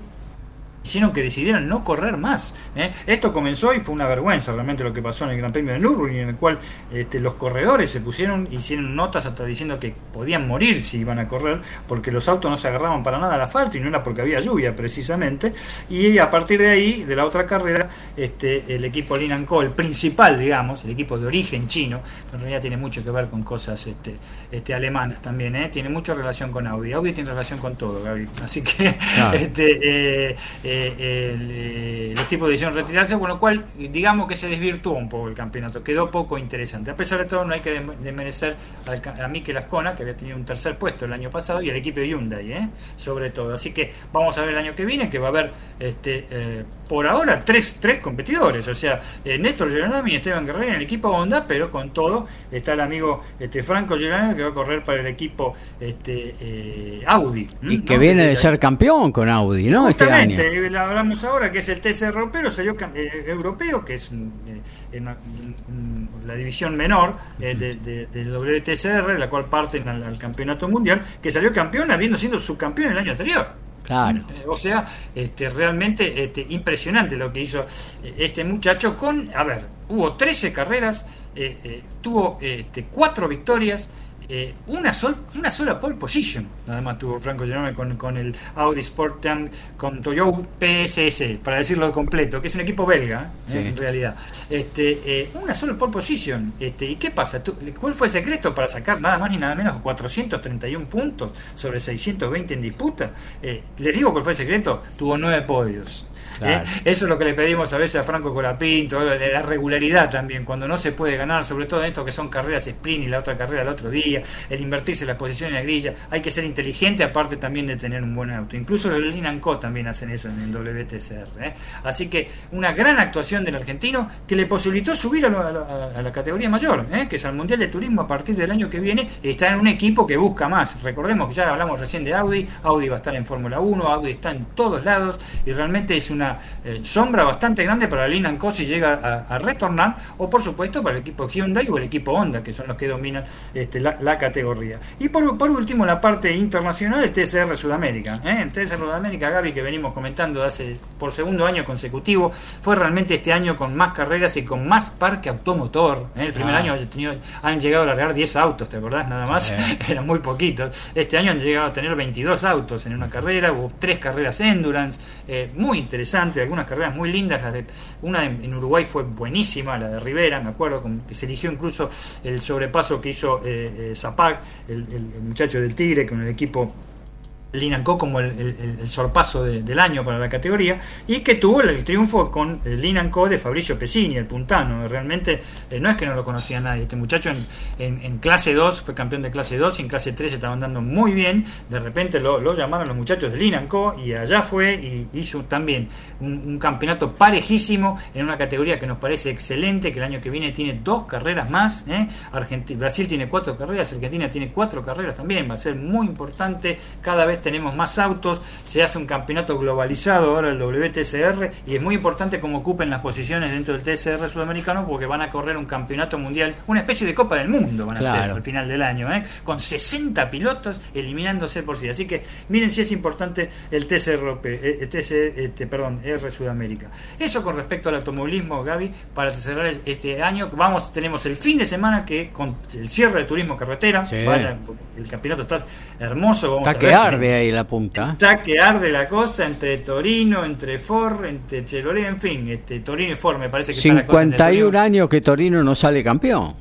hicieron que decidieran no correr más. ¿eh? Esto comenzó y fue una vergüenza realmente lo que pasó en el Gran Premio de Nürburgring, en el cual este, los corredores se pusieron, hicieron notas hasta diciendo que podían morir si iban a correr, porque los autos no se agarraban para nada al asfalto y no era porque había lluvia precisamente. Y a partir de ahí, de la otra carrera, este, el equipo Linanco, el principal, digamos, el equipo de origen chino, en realidad tiene mucho que ver con cosas este, este, alemanas también, ¿eh? tiene mucha relación con Audi. Audi tiene relación con todo, Gaby. Así que este, eh, eh, eh, los tipos decidieron retirarse, con lo cual digamos que se desvirtuó un poco el campeonato, quedó poco interesante. A pesar de todo, no hay que desmerecer a Mikel Ascona, que había tenido un tercer puesto el año pasado, y al equipo de Hyundai, ¿eh? sobre todo. Así que vamos a ver el año que viene, que va a haber este, por ahora tres, tres competidores, o sea, Néstor Geronami y Esteban Guerrero en el equipo Honda, pero con todo está el amigo este, Franco Geronami que va a correr para el equipo este, Audi. Y que viene de ser campeón con Audi, ¿no? Este año hablamos ahora, que es el TC europeo, salió eh, europeo, que es eh, la división menor eh, del WTCR, la cual parte al, campeonato mundial, que salió campeón habiendo sido subcampeón el año anterior. Claro. o sea, este, realmente este, impresionante lo que hizo este muchacho con, a ver, hubo 13 carreras, tuvo este, 4 victorias, eh, una, una sola pole position, nada más tuvo Franco Genome con, con el Audi Sport Tank, con Toyota PSS, para decirlo completo, que es un equipo belga, eh, en realidad. Este, eh, una sola pole position. Este, ¿Y qué pasa? ¿Cuál fue el secreto para sacar nada más ni nada menos 431 puntos sobre 620 en disputa? les digo cuál fue el secreto, tuvo nueve podios. ¿Eh? Eso es lo que le pedimos a veces a Franco Corapinto, la regularidad también, cuando no se puede ganar, sobre todo en esto que son carreras sprint y la otra carrera el otro día, el invertirse la posición en la grilla, hay que ser inteligente aparte también de tener un buen auto. Incluso los Linan Co también hacen eso en el WTCR. ¿eh? Así que una gran actuación del argentino que le posibilitó subir a, la categoría mayor, ¿eh? que es al Mundial de Turismo a partir del año que viene, está en un equipo que busca más. Recordemos que ya hablamos recién de Audi, Audi va a estar en Fórmula 1, Audi está en todos lados y realmente es una eh, sombra bastante grande para Linan si llega a, retornar, o por supuesto para el equipo Hyundai o el equipo Honda, que son los que dominan este, la, categoría. Y por, por, último, la parte internacional, el TCR Sudamérica. ¿eh? El TCR Sudamérica, Gaby, que venimos comentando hace por segundo año consecutivo, fue realmente este año con más carreras y con más parque automotor. ¿eh? El primer ah. año han llegado a largar 10 autos, ¿te acordás? Nada más, eran muy poquitos. Este año han llegado a tener 22 autos en una carrera, hubo tres carreras endurance, muy interesante algunas carreras muy lindas, de, una en, Uruguay fue buenísima, la de Rivera, me acuerdo, que se eligió incluso el sobrepaso que hizo eh, eh el, el, muchacho del Tigre con el equipo Linanco como el, sorpaso del año para la categoría y que tuvo el, triunfo con el Linanco de Fabricio Pesini, el puntano. Realmente eh, no es que no lo conocía nadie. Este muchacho en, clase 2 fue campeón de clase 2 y en clase 3 estaba andando muy bien. De repente lo, llamaron los muchachos de Linanco y allá fue y hizo también un, campeonato parejísimo en una categoría que nos parece excelente, que el año que viene tiene dos carreras más. ¿eh? Brasil tiene cuatro carreras, Argentina tiene cuatro carreras también. Va a ser muy importante cada vez vez tenemos más autos, se hace un campeonato globalizado ahora el WTCR y es muy importante cómo ocupen las posiciones dentro del TCR sudamericano porque van a correr un campeonato mundial, una especie de Copa del Mundo van a hacer al final del año, ¿eh? con 60 pilotos eliminándose por sí. Así que miren si es importante el TCR, eh, el TCR este, perdón, R Sudamérica. Eso con respecto al automovilismo, Gaby, para cerrar este año, vamos, tenemos el fin de semana que con el cierre de turismo carretera, el campeonato está hermoso. está que arde ahí la punta. Está que arde la cosa entre Torino, entre Ford, entre Chevrolet, en fin, este, Torino y Ford me parece que 51 años que Torino no sale campeón.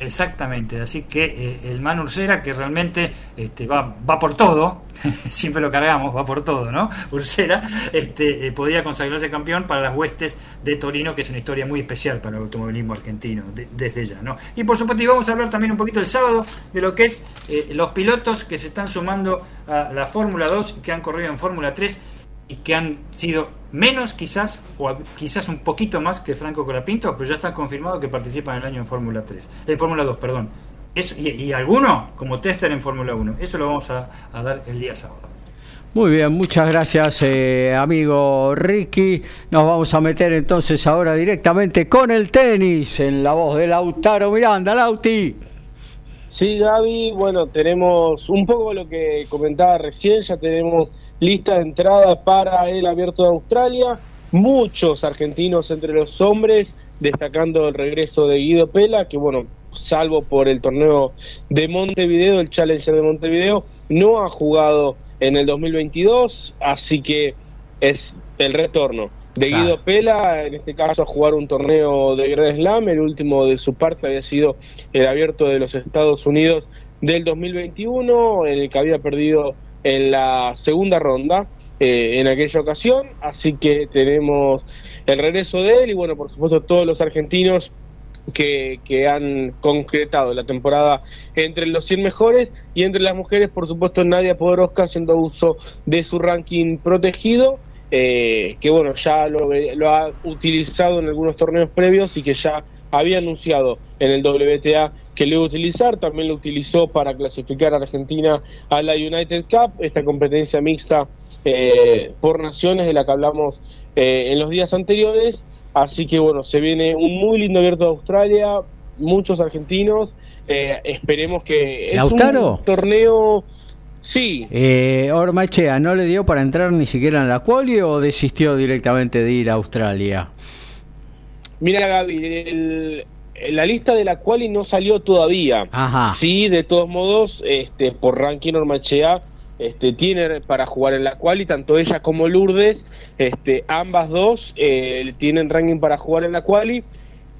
Exactamente, así que eh, el Man Ursera que realmente este, va, va por todo, siempre lo cargamos, va por todo, ¿no? Ursera este, eh, podría consagrarse campeón para las huestes de Torino, que es una historia muy especial para el automovilismo argentino, desde ya, ¿no? Y por supuesto, y vamos a hablar también un poquito el sábado de lo que es eh, los pilotos que se están sumando a la Fórmula 2 que han corrido en Fórmula 3 y que han sido menos quizás, o quizás un poquito más que Franco Colapinto, pero ya está confirmado que participan el año en Fórmula 3, en Fórmula 2, perdón. Eso, y, y, alguno como tester en Fórmula 1. Eso lo vamos a, dar el día sábado. Muy bien, muchas gracias eh, amigo Ricky. Nos vamos a meter entonces ahora directamente con el tenis en la voz de Lautaro Miranda. Lauti. Sí, Gaby, bueno, tenemos un poco lo que comentaba recién, ya tenemos lista de entrada para el Abierto de Australia. Muchos argentinos entre los hombres, destacando el regreso de Guido Pela, que bueno, salvo por el torneo de Montevideo, el Challenger de Montevideo, no ha jugado en el 2022, así que es el retorno de Guido Pela, en este caso a jugar un torneo de Grand Slam, el último de su parte había sido el abierto de los Estados Unidos del 2021, en el que había perdido en la segunda ronda eh, en aquella ocasión, así que tenemos el regreso de él y bueno, por supuesto todos los argentinos que, que, han concretado la temporada entre los 100 mejores. Y entre las mujeres, por supuesto, Nadia Podoroska haciendo uso de su ranking protegido, eh, que bueno, ya lo, lo, ha utilizado en algunos torneos previos y que ya había anunciado en el WTA que lo iba a utilizar, también lo utilizó para clasificar a Argentina a la United Cup, esta competencia mixta eh, por naciones de la que hablamos eh, en los días anteriores. Así que bueno, se viene un muy lindo abierto de Australia, muchos argentinos. Eh, esperemos que es un torneo. Sí. Ormachea, ¿no le dio para entrar ni siquiera en la quali o desistió directamente de ir a Australia? Mira, Gaby, el, la lista de la quali no salió todavía. Sí, de todos modos, este, por ranking Ormachea este, tiene para jugar en la quali, tanto ella como Lourdes, este, ambas dos eh, tienen ranking para jugar en la quali.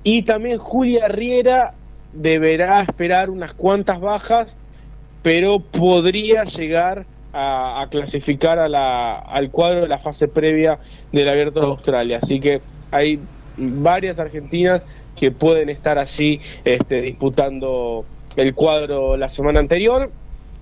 Y también Julia Riera deberá esperar unas cuantas bajas, pero podría llegar a, clasificar a la, al cuadro de la fase previa del Abierto de Australia. Así que hay varias argentinas que pueden estar allí este, disputando el cuadro la semana anterior.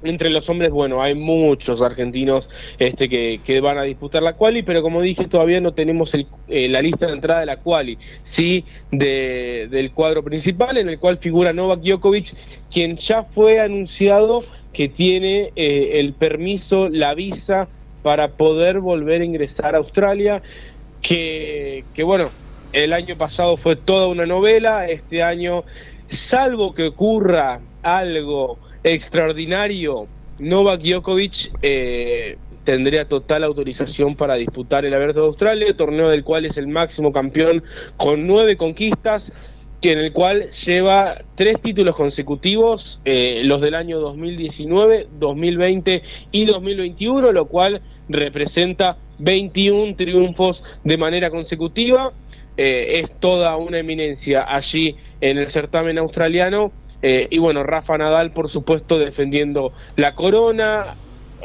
Entre los hombres, bueno, hay muchos argentinos este, que, van a disputar la quali, pero como dije, todavía no tenemos eh, la lista de entrada de la quali, sí, del cuadro principal, en el cual figura Novak Djokovic, quien ya fue anunciado que tiene eh, el permiso, la visa para poder volver a ingresar a Australia, que bueno, el año pasado fue toda una novela, este año, salvo que ocurra algo extraordinario, Novak Djokovic eh, tendría total autorización para disputar el Abierto de Australia, torneo del cual es el máximo campeón con nueve conquistas, que en el cual lleva tres títulos consecutivos, eh, los del año 2019, 2020 y 2021, lo cual representa 21 triunfos de manera consecutiva. Eh, es toda una eminencia allí en el certamen australiano. Eh, y bueno, Rafa Nadal, por supuesto, defendiendo la corona.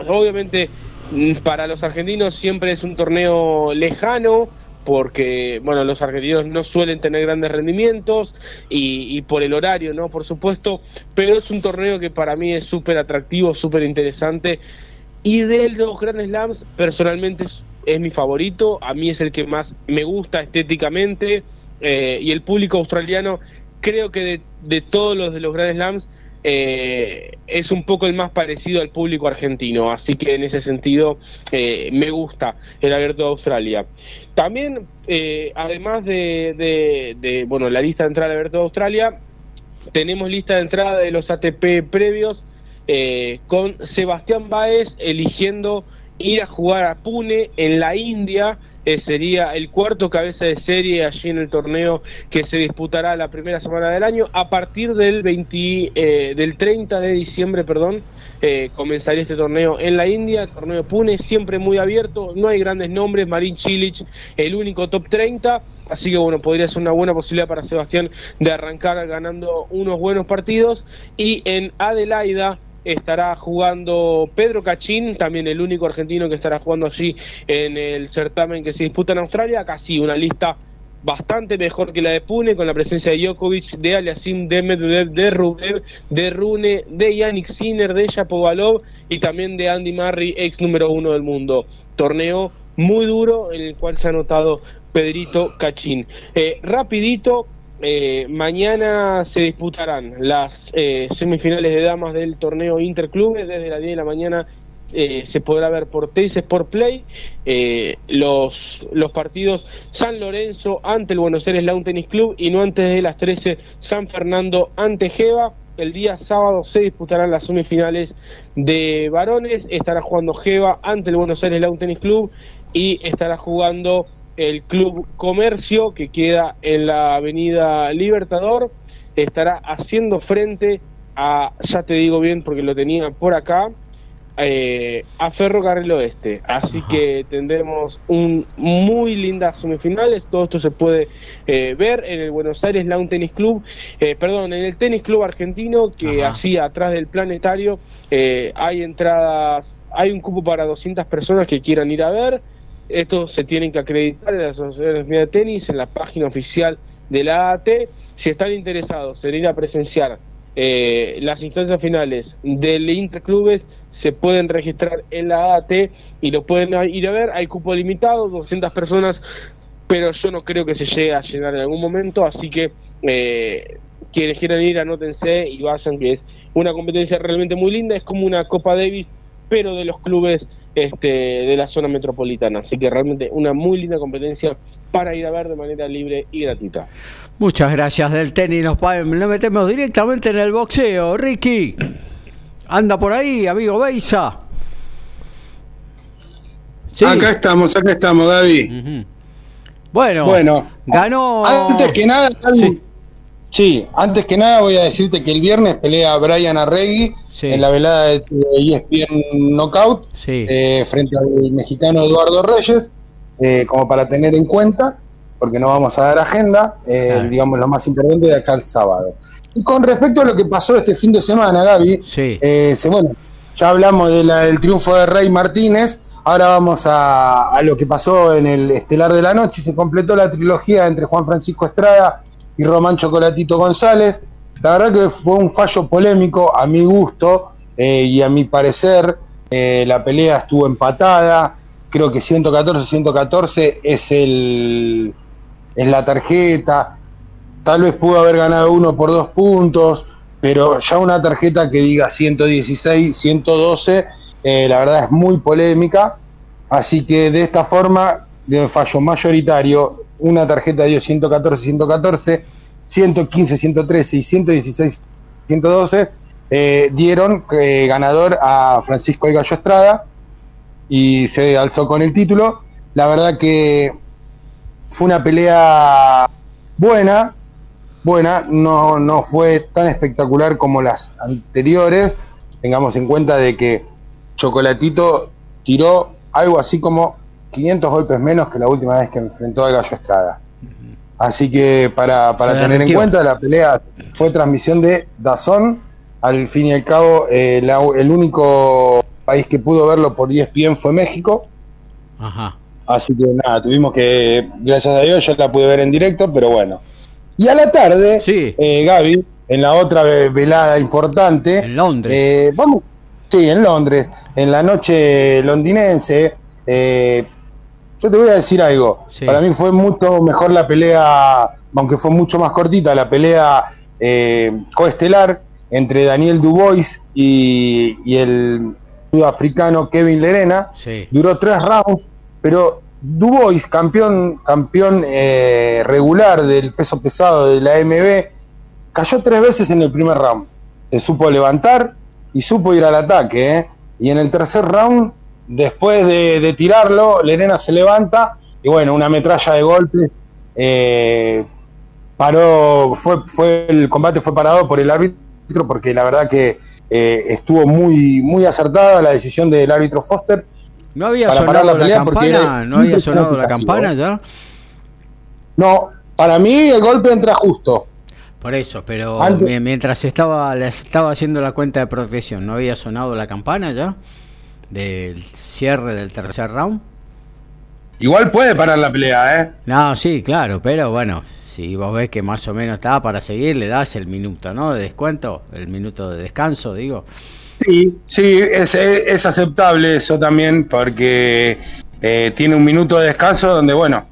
Obviamente, mm, para los argentinos siempre es un torneo lejano, porque bueno, los argentinos no suelen tener grandes rendimientos y, por el horario, ¿no? Por supuesto, pero es un torneo que para mí es súper atractivo, súper interesante. Y de los grandes Slams, personalmente es mi favorito, a mí es el que más me gusta estéticamente eh, y el público australiano creo que de, todos los de los Grand Slams eh, es un poco el más parecido al público argentino, así que en ese sentido eh, me gusta el abierto de Australia. También, además de, bueno, la lista de entrada del abierto de Australia, tenemos lista de entrada de los ATP previos con Sebastián Baez eligiendo ir a jugar a Pune en la India eh, sería el cuarto cabeza de serie allí en el torneo que se disputará la primera semana del año. A partir del, 20, eh, del 30 de diciembre, perdón, eh, comenzaría este torneo en la India, torneo Pune, siempre muy abierto, no hay grandes nombres, Marín Chilich, el único top 30. Así que bueno, podría ser una buena posibilidad para Sebastián de arrancar ganando unos buenos partidos. Y en Adelaida, estará jugando Pedro Cachín, también el único argentino que estará jugando allí en el certamen que se disputa en Australia, casi una lista bastante mejor que la de Pune, con la presencia de Djokovic, de Aliasim, de Medvedev, de Rublev, de Rune, de Yannick Sinner, de Shapovalov y también de Andy Murray, ex número uno del mundo. Torneo muy duro en el cual se ha anotado Pedrito Cachín. Eh, rapidito, eh, mañana se disputarán las eh, semifinales de damas del torneo Interclubes desde las 10 de la mañana. Eh, se podrá ver por Teis Play los, partidos San Lorenzo ante el Buenos Aires Lawn Tennis Club y no antes de las 13 San Fernando ante Jeva. El día sábado se disputarán las semifinales de varones. Estará jugando Jeva ante el Buenos Aires Lawn Tennis Club y estará jugando el Club Comercio, que queda en la Avenida Libertador, estará haciendo frente a, ya te digo bien porque lo tenía por acá, eh, a Ferrocarril Oeste. Así que tendremos un muy lindas semifinales. Todo esto se puede eh, ver en el Buenos Aires Lawn Tennis Club, eh, perdón, en el Tenis Club Argentino, que así atrás del planetario hay entradas, hay un cupo para 200 personas que quieran ir a ver. Estos se tienen que acreditar en la Asociación de Tenis, en la página oficial de la AT. Si están interesados en ir a presenciar eh, las instancias finales del Interclubes, se pueden registrar en la AT y lo pueden ir a ver. Hay cupo limitado, 200 personas, pero yo no creo que se llegue a llenar en algún momento, así que eh, quienes quieran ir, anótense y vayan, que es una competencia realmente muy linda, es como una Copa Davis, pero de los clubes este, de la zona metropolitana. Así que realmente una muy linda competencia para ir a ver de manera libre y gratuita. Muchas gracias del tenis. Nos, nos metemos directamente en el boxeo. Ricky, anda por ahí, amigo Beisa. Acá estamos, acá estamos, Gaby. Bueno, bueno, ganó. Antes que nada, Sí, antes que nada voy a decirte que el viernes pelea Brian Arregui en la velada de ESPN Knockout eh, frente al mexicano Eduardo Reyes, eh, como para tener en cuenta, porque no vamos a dar agenda, eh, digamos lo más importante de acá el sábado. Y con respecto a lo que pasó este fin de semana, Gaby, bueno, ya hablamos del triunfo de Rey Martínez, ahora vamos a, a lo que pasó en el estelar de la noche, se completó la trilogía entre Juan Francisco Estrada y Román Chocolatito González. La verdad que fue un fallo polémico a mi gusto eh, y a mi parecer. Eh, la pelea estuvo empatada. Creo que 114-114 es, el, es la tarjeta. Tal vez pudo haber ganado uno por dos puntos, pero ya una tarjeta que diga 116, 112, eh, la verdad es muy polémica. Así que de esta forma, de fallo mayoritario, una tarjeta dio 114, 114, 115, 113 y 116, 112, eh, dieron eh, ganador a Francisco Gallo Estrada y se alzó con el título. La verdad que fue una pelea buena, buena, no, no fue tan espectacular como las anteriores. Tengamos en cuenta de que Chocolatito tiró algo así como 500 golpes menos que la última vez que enfrentó a Gallo Estrada. Así que para, tener en cuenta, la pelea fue transmisión de Dazón. Al fin y al cabo, eh, el único país que pudo verlo por ESPN fue México. Ajá. Así que nada, tuvimos que, gracias a Dios, yo la pude ver en directo, pero bueno. Y a la tarde, sí. Eh, Gaby, en la otra velada importante. En Londres. Eh, vamos, sí, en Londres, en la noche londinense. Eh, yo te voy a decir algo. Para mí fue mucho mejor la pelea, aunque fue mucho más cortita, la pelea eh, coestelar entre Daniel Dubois y, el sudafricano Kevin Lerena. Duró tres rounds, pero Dubois, campeón, campeón eh, regular del peso pesado de la MB, cayó tres veces en el primer round. Se supo levantar y supo ir al ataque. ¿eh? Y en el tercer round, después de, tirarlo, Lerena se levanta y bueno, una metralla de golpes. Eh, paró, fue, fue el combate fue parado por el árbitro porque la verdad que estuvo muy, muy acertada la decisión del árbitro Foster ¿No había sonado la, campana? ¿No había sonado la campana ya? No, para mí el golpe entra justo. Por eso, pero mientras estaba, estaba haciendo la cuenta de protección, ¿no había sonado la campana ya? Del cierre del tercer round. Igual puede parar la pelea, ¿eh? No, sí, claro, pero bueno, si vos ves que más o menos está para seguir, le das el minuto, ¿no? De descuento, el minuto de descanso, digo. Sí, sí, es, es, aceptable eso también porque eh, tiene un minuto de descanso donde, bueno,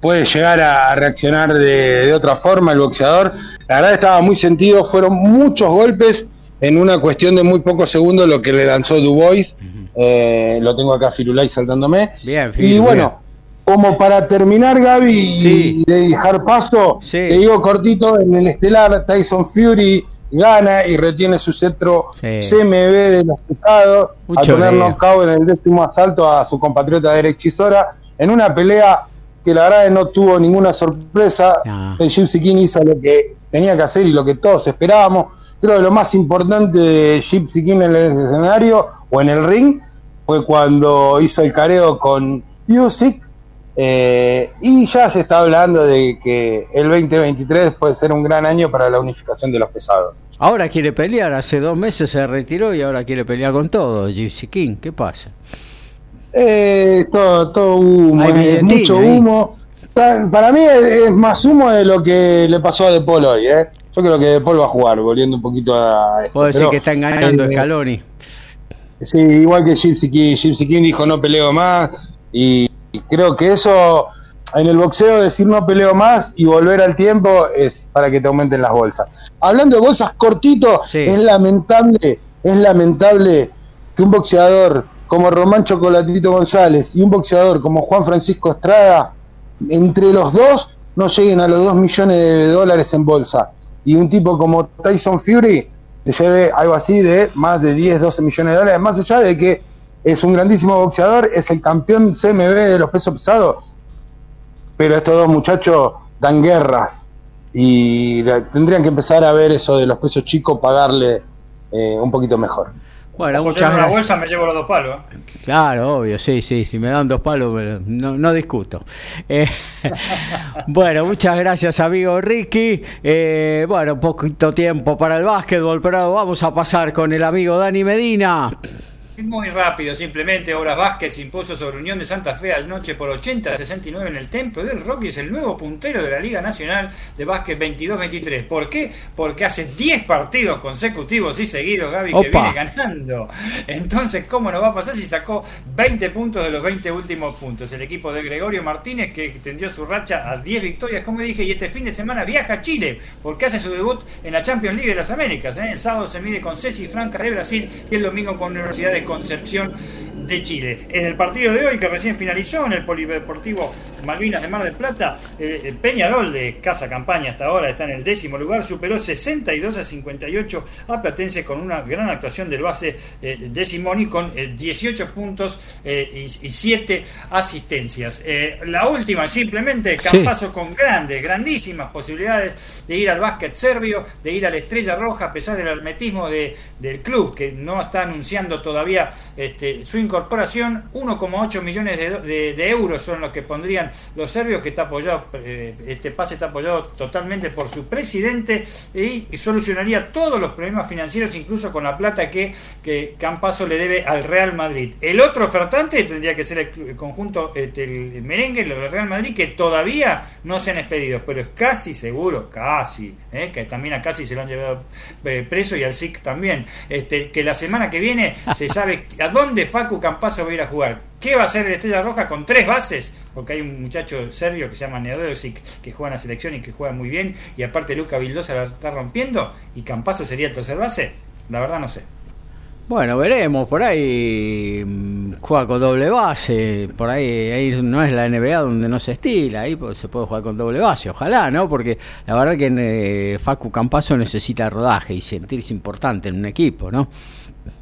puede llegar a reaccionar de, otra forma el boxeador. La verdad estaba muy sentido, fueron muchos golpes en una cuestión de muy pocos segundos lo que le lanzó Dubois. Eh, lo tengo acá Firulay saltándome. Bien, y bueno, como para terminar, Gaby, y de dejar paso, te digo cortito, en el estelar Tyson Fury gana y retiene su centro CMB de los pesados a poner knockout en el décimo asalto a su compatriota Derek Chisora en una pelea que la verdad no tuvo ninguna sorpresa. El Gypsy King hizo lo que tenía que hacer y lo que todos esperábamos. Creo que lo más importante de Gypsy King en el escenario o en el ring fue cuando hizo el careo con Music eh, y ya se está hablando de que el 2023 puede ser un gran año para la unificación de los pesados. Ahora quiere pelear, hace dos meses se retiró y ahora quiere pelear con todo, Gypsy King, ¿qué pasa? Eh, todo, todo humo, mucho humo. Para mí es, más humo de lo que le pasó a De Paul hoy, ¿eh? Yo creo que De Paul va a jugar, volviendo un poquito a esto. Puedo decir que está engañando eh, Scaloni. Sí, igual que Gypsy King. Gypsy King dijo no peleo más y y creo que eso, en el boxeo, decir no peleo más y volver al tiempo es para que te aumenten las bolsas. Hablando de bolsas cortito, es lamentable, es lamentable que un boxeador como Román Chocolatito González y un boxeador como Juan Francisco Estrada, entre los dos no lleguen a los 2 millones de dólares en bolsa. Y un tipo como Tyson Fury se lleve algo así de más de 10, 12 millones de dólares, más allá de que es un grandísimo boxeador, es el campeón CMB de los pesos pesados, pero estos dos muchachos dan guerras y tendrían que empezar a ver eso de los pesos chicos, pagarle eh, un poquito mejor. Bueno, muchas gracias. bolsa me llevo los dos palos. ¿eh? Claro, obvio, sí, sí, si me dan dos palos no, no discuto. Eh, bueno, muchas gracias amigo Ricky. bueno, poquito tiempo para el básquetbol, pero vamos a pasar con el amigo Dani Medina. Muy rápido, simplemente Obras Vázquez impuso sobre Unión de Santa Fe anoche por 80 69 en el Templo del Rock y es el nuevo puntero de la Liga Nacional de Básquet 22-23. ¿Por qué? Porque hace 10 partidos consecutivos y seguidos, Gaby, que viene ganando. Entonces, ¿cómo nos va a pasar si sacó 20 puntos de los 20 últimos puntos? El equipo de Gregorio Martínez que tendió su racha a 10 victorias, como dije, y este fin de semana viaja a Chile porque hace su debut en la Champions League de las Américas. ¿eh? El sábado se mide con Ceci Franca de Brasil y el domingo con Universidad de Concepción de Chile. En el partido de hoy, que recién finalizó en el Polideportivo Malvinas de Mar del Plata, eh, Peñarol de Casa Campaña hasta ahora está en el décimo lugar, superó 62 a 58 a Platense con una gran actuación del base eh, de Simoni con 18 eh, puntos y, 7 asistencias. la última, simplemente, Campazo con grandes, grandísimas posibilidades de ir al básquet serbio, de ir a la Estrella Roja, a pesar del hermetismo de, del club, que no está anunciando todavía este, su incorporación, 1,8 millones de, euros son los que pondrían los serbios, que está apoyado, eh, este pase está apoyado totalmente por su presidente y, solucionaría todos los problemas financieros, incluso con la plata que, que Campaso le debe al Real Madrid. El otro ofertante tendría que ser el, conjunto, este, el merengue, el Real Madrid, que todavía no se han expedido, pero es casi seguro, casi, eh, que también a casi se lo han llevado eh, preso y al SIC también, este, que la semana que viene se sabe a dónde Facu Campazo va a ir a jugar. ¿Qué va a hacer el Estrella Roja con tres bases? Porque hay un muchacho serbio que se llama Neodosic que juega en la selección y que juega muy bien. Y aparte Luca Vildosa la está rompiendo. Y Campazo sería el tercer base. La verdad no sé. Bueno, veremos, por ahí mm, juega con doble base, por ahí, no es la NBA donde no se estila, ahí pues, se puede jugar con doble base, ojalá, ¿no? Porque la verdad que eh, Facu Campazo necesita rodaje y sentirse importante en un equipo, ¿no?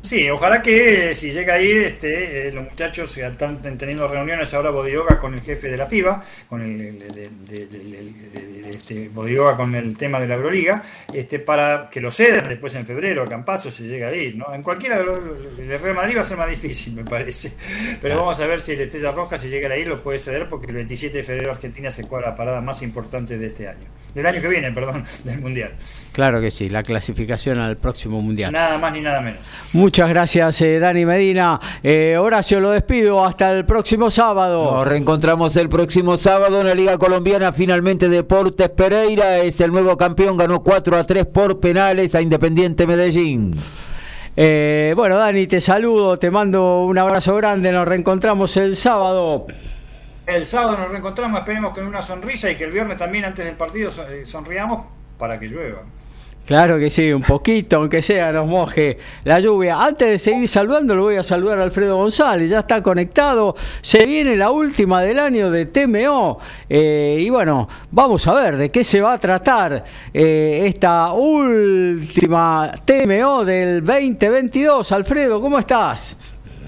Sí, ojalá que si llega a ir, este, eh, los muchachos están teniendo reuniones ahora Bodioga con el jefe de la FIBA, con el, de, este, con el tema de la Euroliga, este, para que lo cedan después en febrero a Campazo si llega a ir. ¿no? En cualquiera de los, el Real Madrid va a ser más difícil, me parece. Pero vamos a ver si el Estrella Roja, si llega a ir, lo puede ceder porque el 27 de febrero Argentina se juega la parada más importante de este año. Del año que viene, perdón, del Mundial. Claro que sí, la clasificación al próximo Mundial. Nada más ni nada menos. Muchas gracias, eh, Dani Medina. Eh, Horacio, lo despido hasta el próximo sábado. Nos reencontramos el próximo sábado en la Liga Colombiana. Finalmente, Deportes Pereira es el nuevo campeón. Ganó 4 a 3 por penales a Independiente Medellín. Eh, bueno, Dani, te saludo, te mando un abrazo grande. Nos reencontramos el sábado. El sábado nos reencontramos, esperemos con una sonrisa y que el viernes también antes del partido sonriamos para que llueva. Claro que sí, un poquito, aunque sea, nos moje la lluvia. Antes de seguir saludando, lo voy a saludar a Alfredo González, ya está conectado. Se viene la última del año de TMO. Eh, y bueno, vamos a ver de qué se va a tratar eh, esta última TMO del 2022. Alfredo, ¿cómo estás?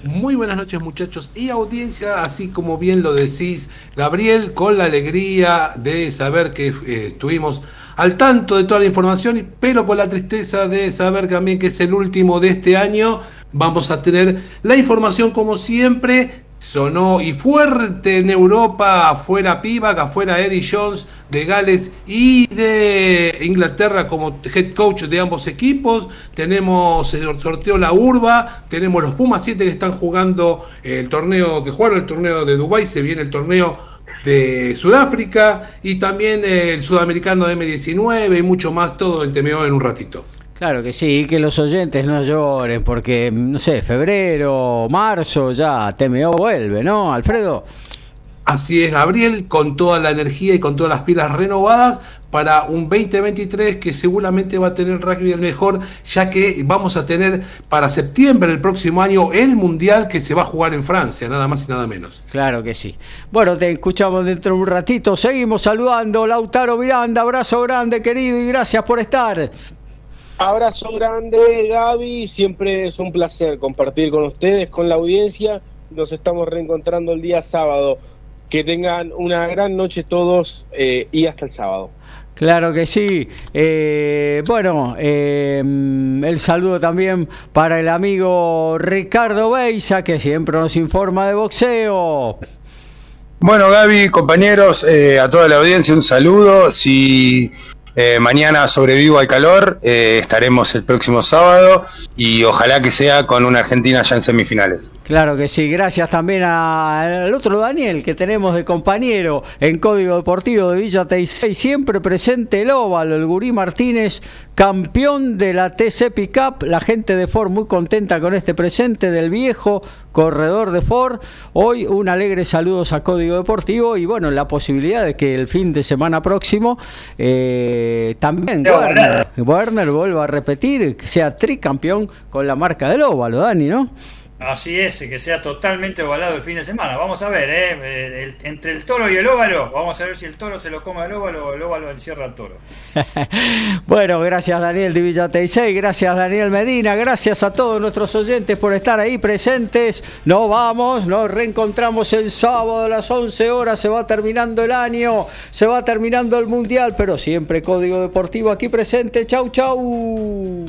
Muy buenas noches muchachos y audiencia, así como bien lo decís, Gabriel, con la alegría de saber que eh, estuvimos al tanto de toda la información, pero con la tristeza de saber también que es el último de este año. Vamos a tener la información como siempre. Sonó y fuerte en Europa, afuera Pivac, afuera Eddie Jones de Gales y de Inglaterra como head coach de ambos equipos. Tenemos el sorteo La Urba, tenemos los Pumas 7 que están jugando el torneo, que jugaron el torneo de Dubái, se viene el torneo de Sudáfrica y también el sudamericano de M19 y mucho más, todo en TMO en un ratito. Claro que sí, que los oyentes no lloren porque, no sé, febrero, marzo ya TMO vuelve, ¿no, Alfredo? Así es, Gabriel, con toda la energía y con todas las pilas renovadas para un 2023 que seguramente va a tener rugby el mejor, ya que vamos a tener para septiembre del próximo año el Mundial que se va a jugar en Francia, nada más y nada menos. Claro que sí. Bueno, te escuchamos dentro de un ratito. Seguimos saludando. Lautaro Miranda, abrazo grande, querido, y gracias por estar. Abrazo grande, Gaby. Siempre es un placer compartir con ustedes, con la audiencia. Nos estamos reencontrando el día sábado. Que tengan una gran noche todos eh, y hasta el sábado. Claro que sí. Eh, bueno, eh, el saludo también para el amigo Ricardo Beisa, que siempre nos informa de boxeo. Bueno, Gaby, compañeros, a toda la audiencia un saludo. Si eh, mañana sobrevivo al calor, eh, estaremos el próximo sábado y ojalá que sea con una Argentina ya en semifinales. Claro que sí, gracias también al otro Daniel que tenemos de compañero en Código Deportivo de Villa Teisei, siempre presente el óvalo, el Gurí Martínez, campeón de la TC Pickup, la gente de Ford muy contenta con este presente del viejo corredor de Ford. Hoy un alegre saludos a Código Deportivo y bueno, la posibilidad de que el fin de semana próximo eh, también Werner, Werner vuelva a repetir, que sea tricampeón con la marca del óvalo, Dani, ¿no? Así es, que sea totalmente ovalado el fin de semana. Vamos a ver, ¿eh? eh entre el toro y el óvalo, vamos a ver si el toro se lo come al óvalo o el óvalo encierra al toro. bueno, gracias Daniel de Villateisei, gracias Daniel Medina, gracias a todos nuestros oyentes por estar ahí presentes. Nos vamos, nos reencontramos el sábado a las 11 horas, se va terminando el año, se va terminando el mundial, pero siempre Código Deportivo aquí presente. Chau, chau.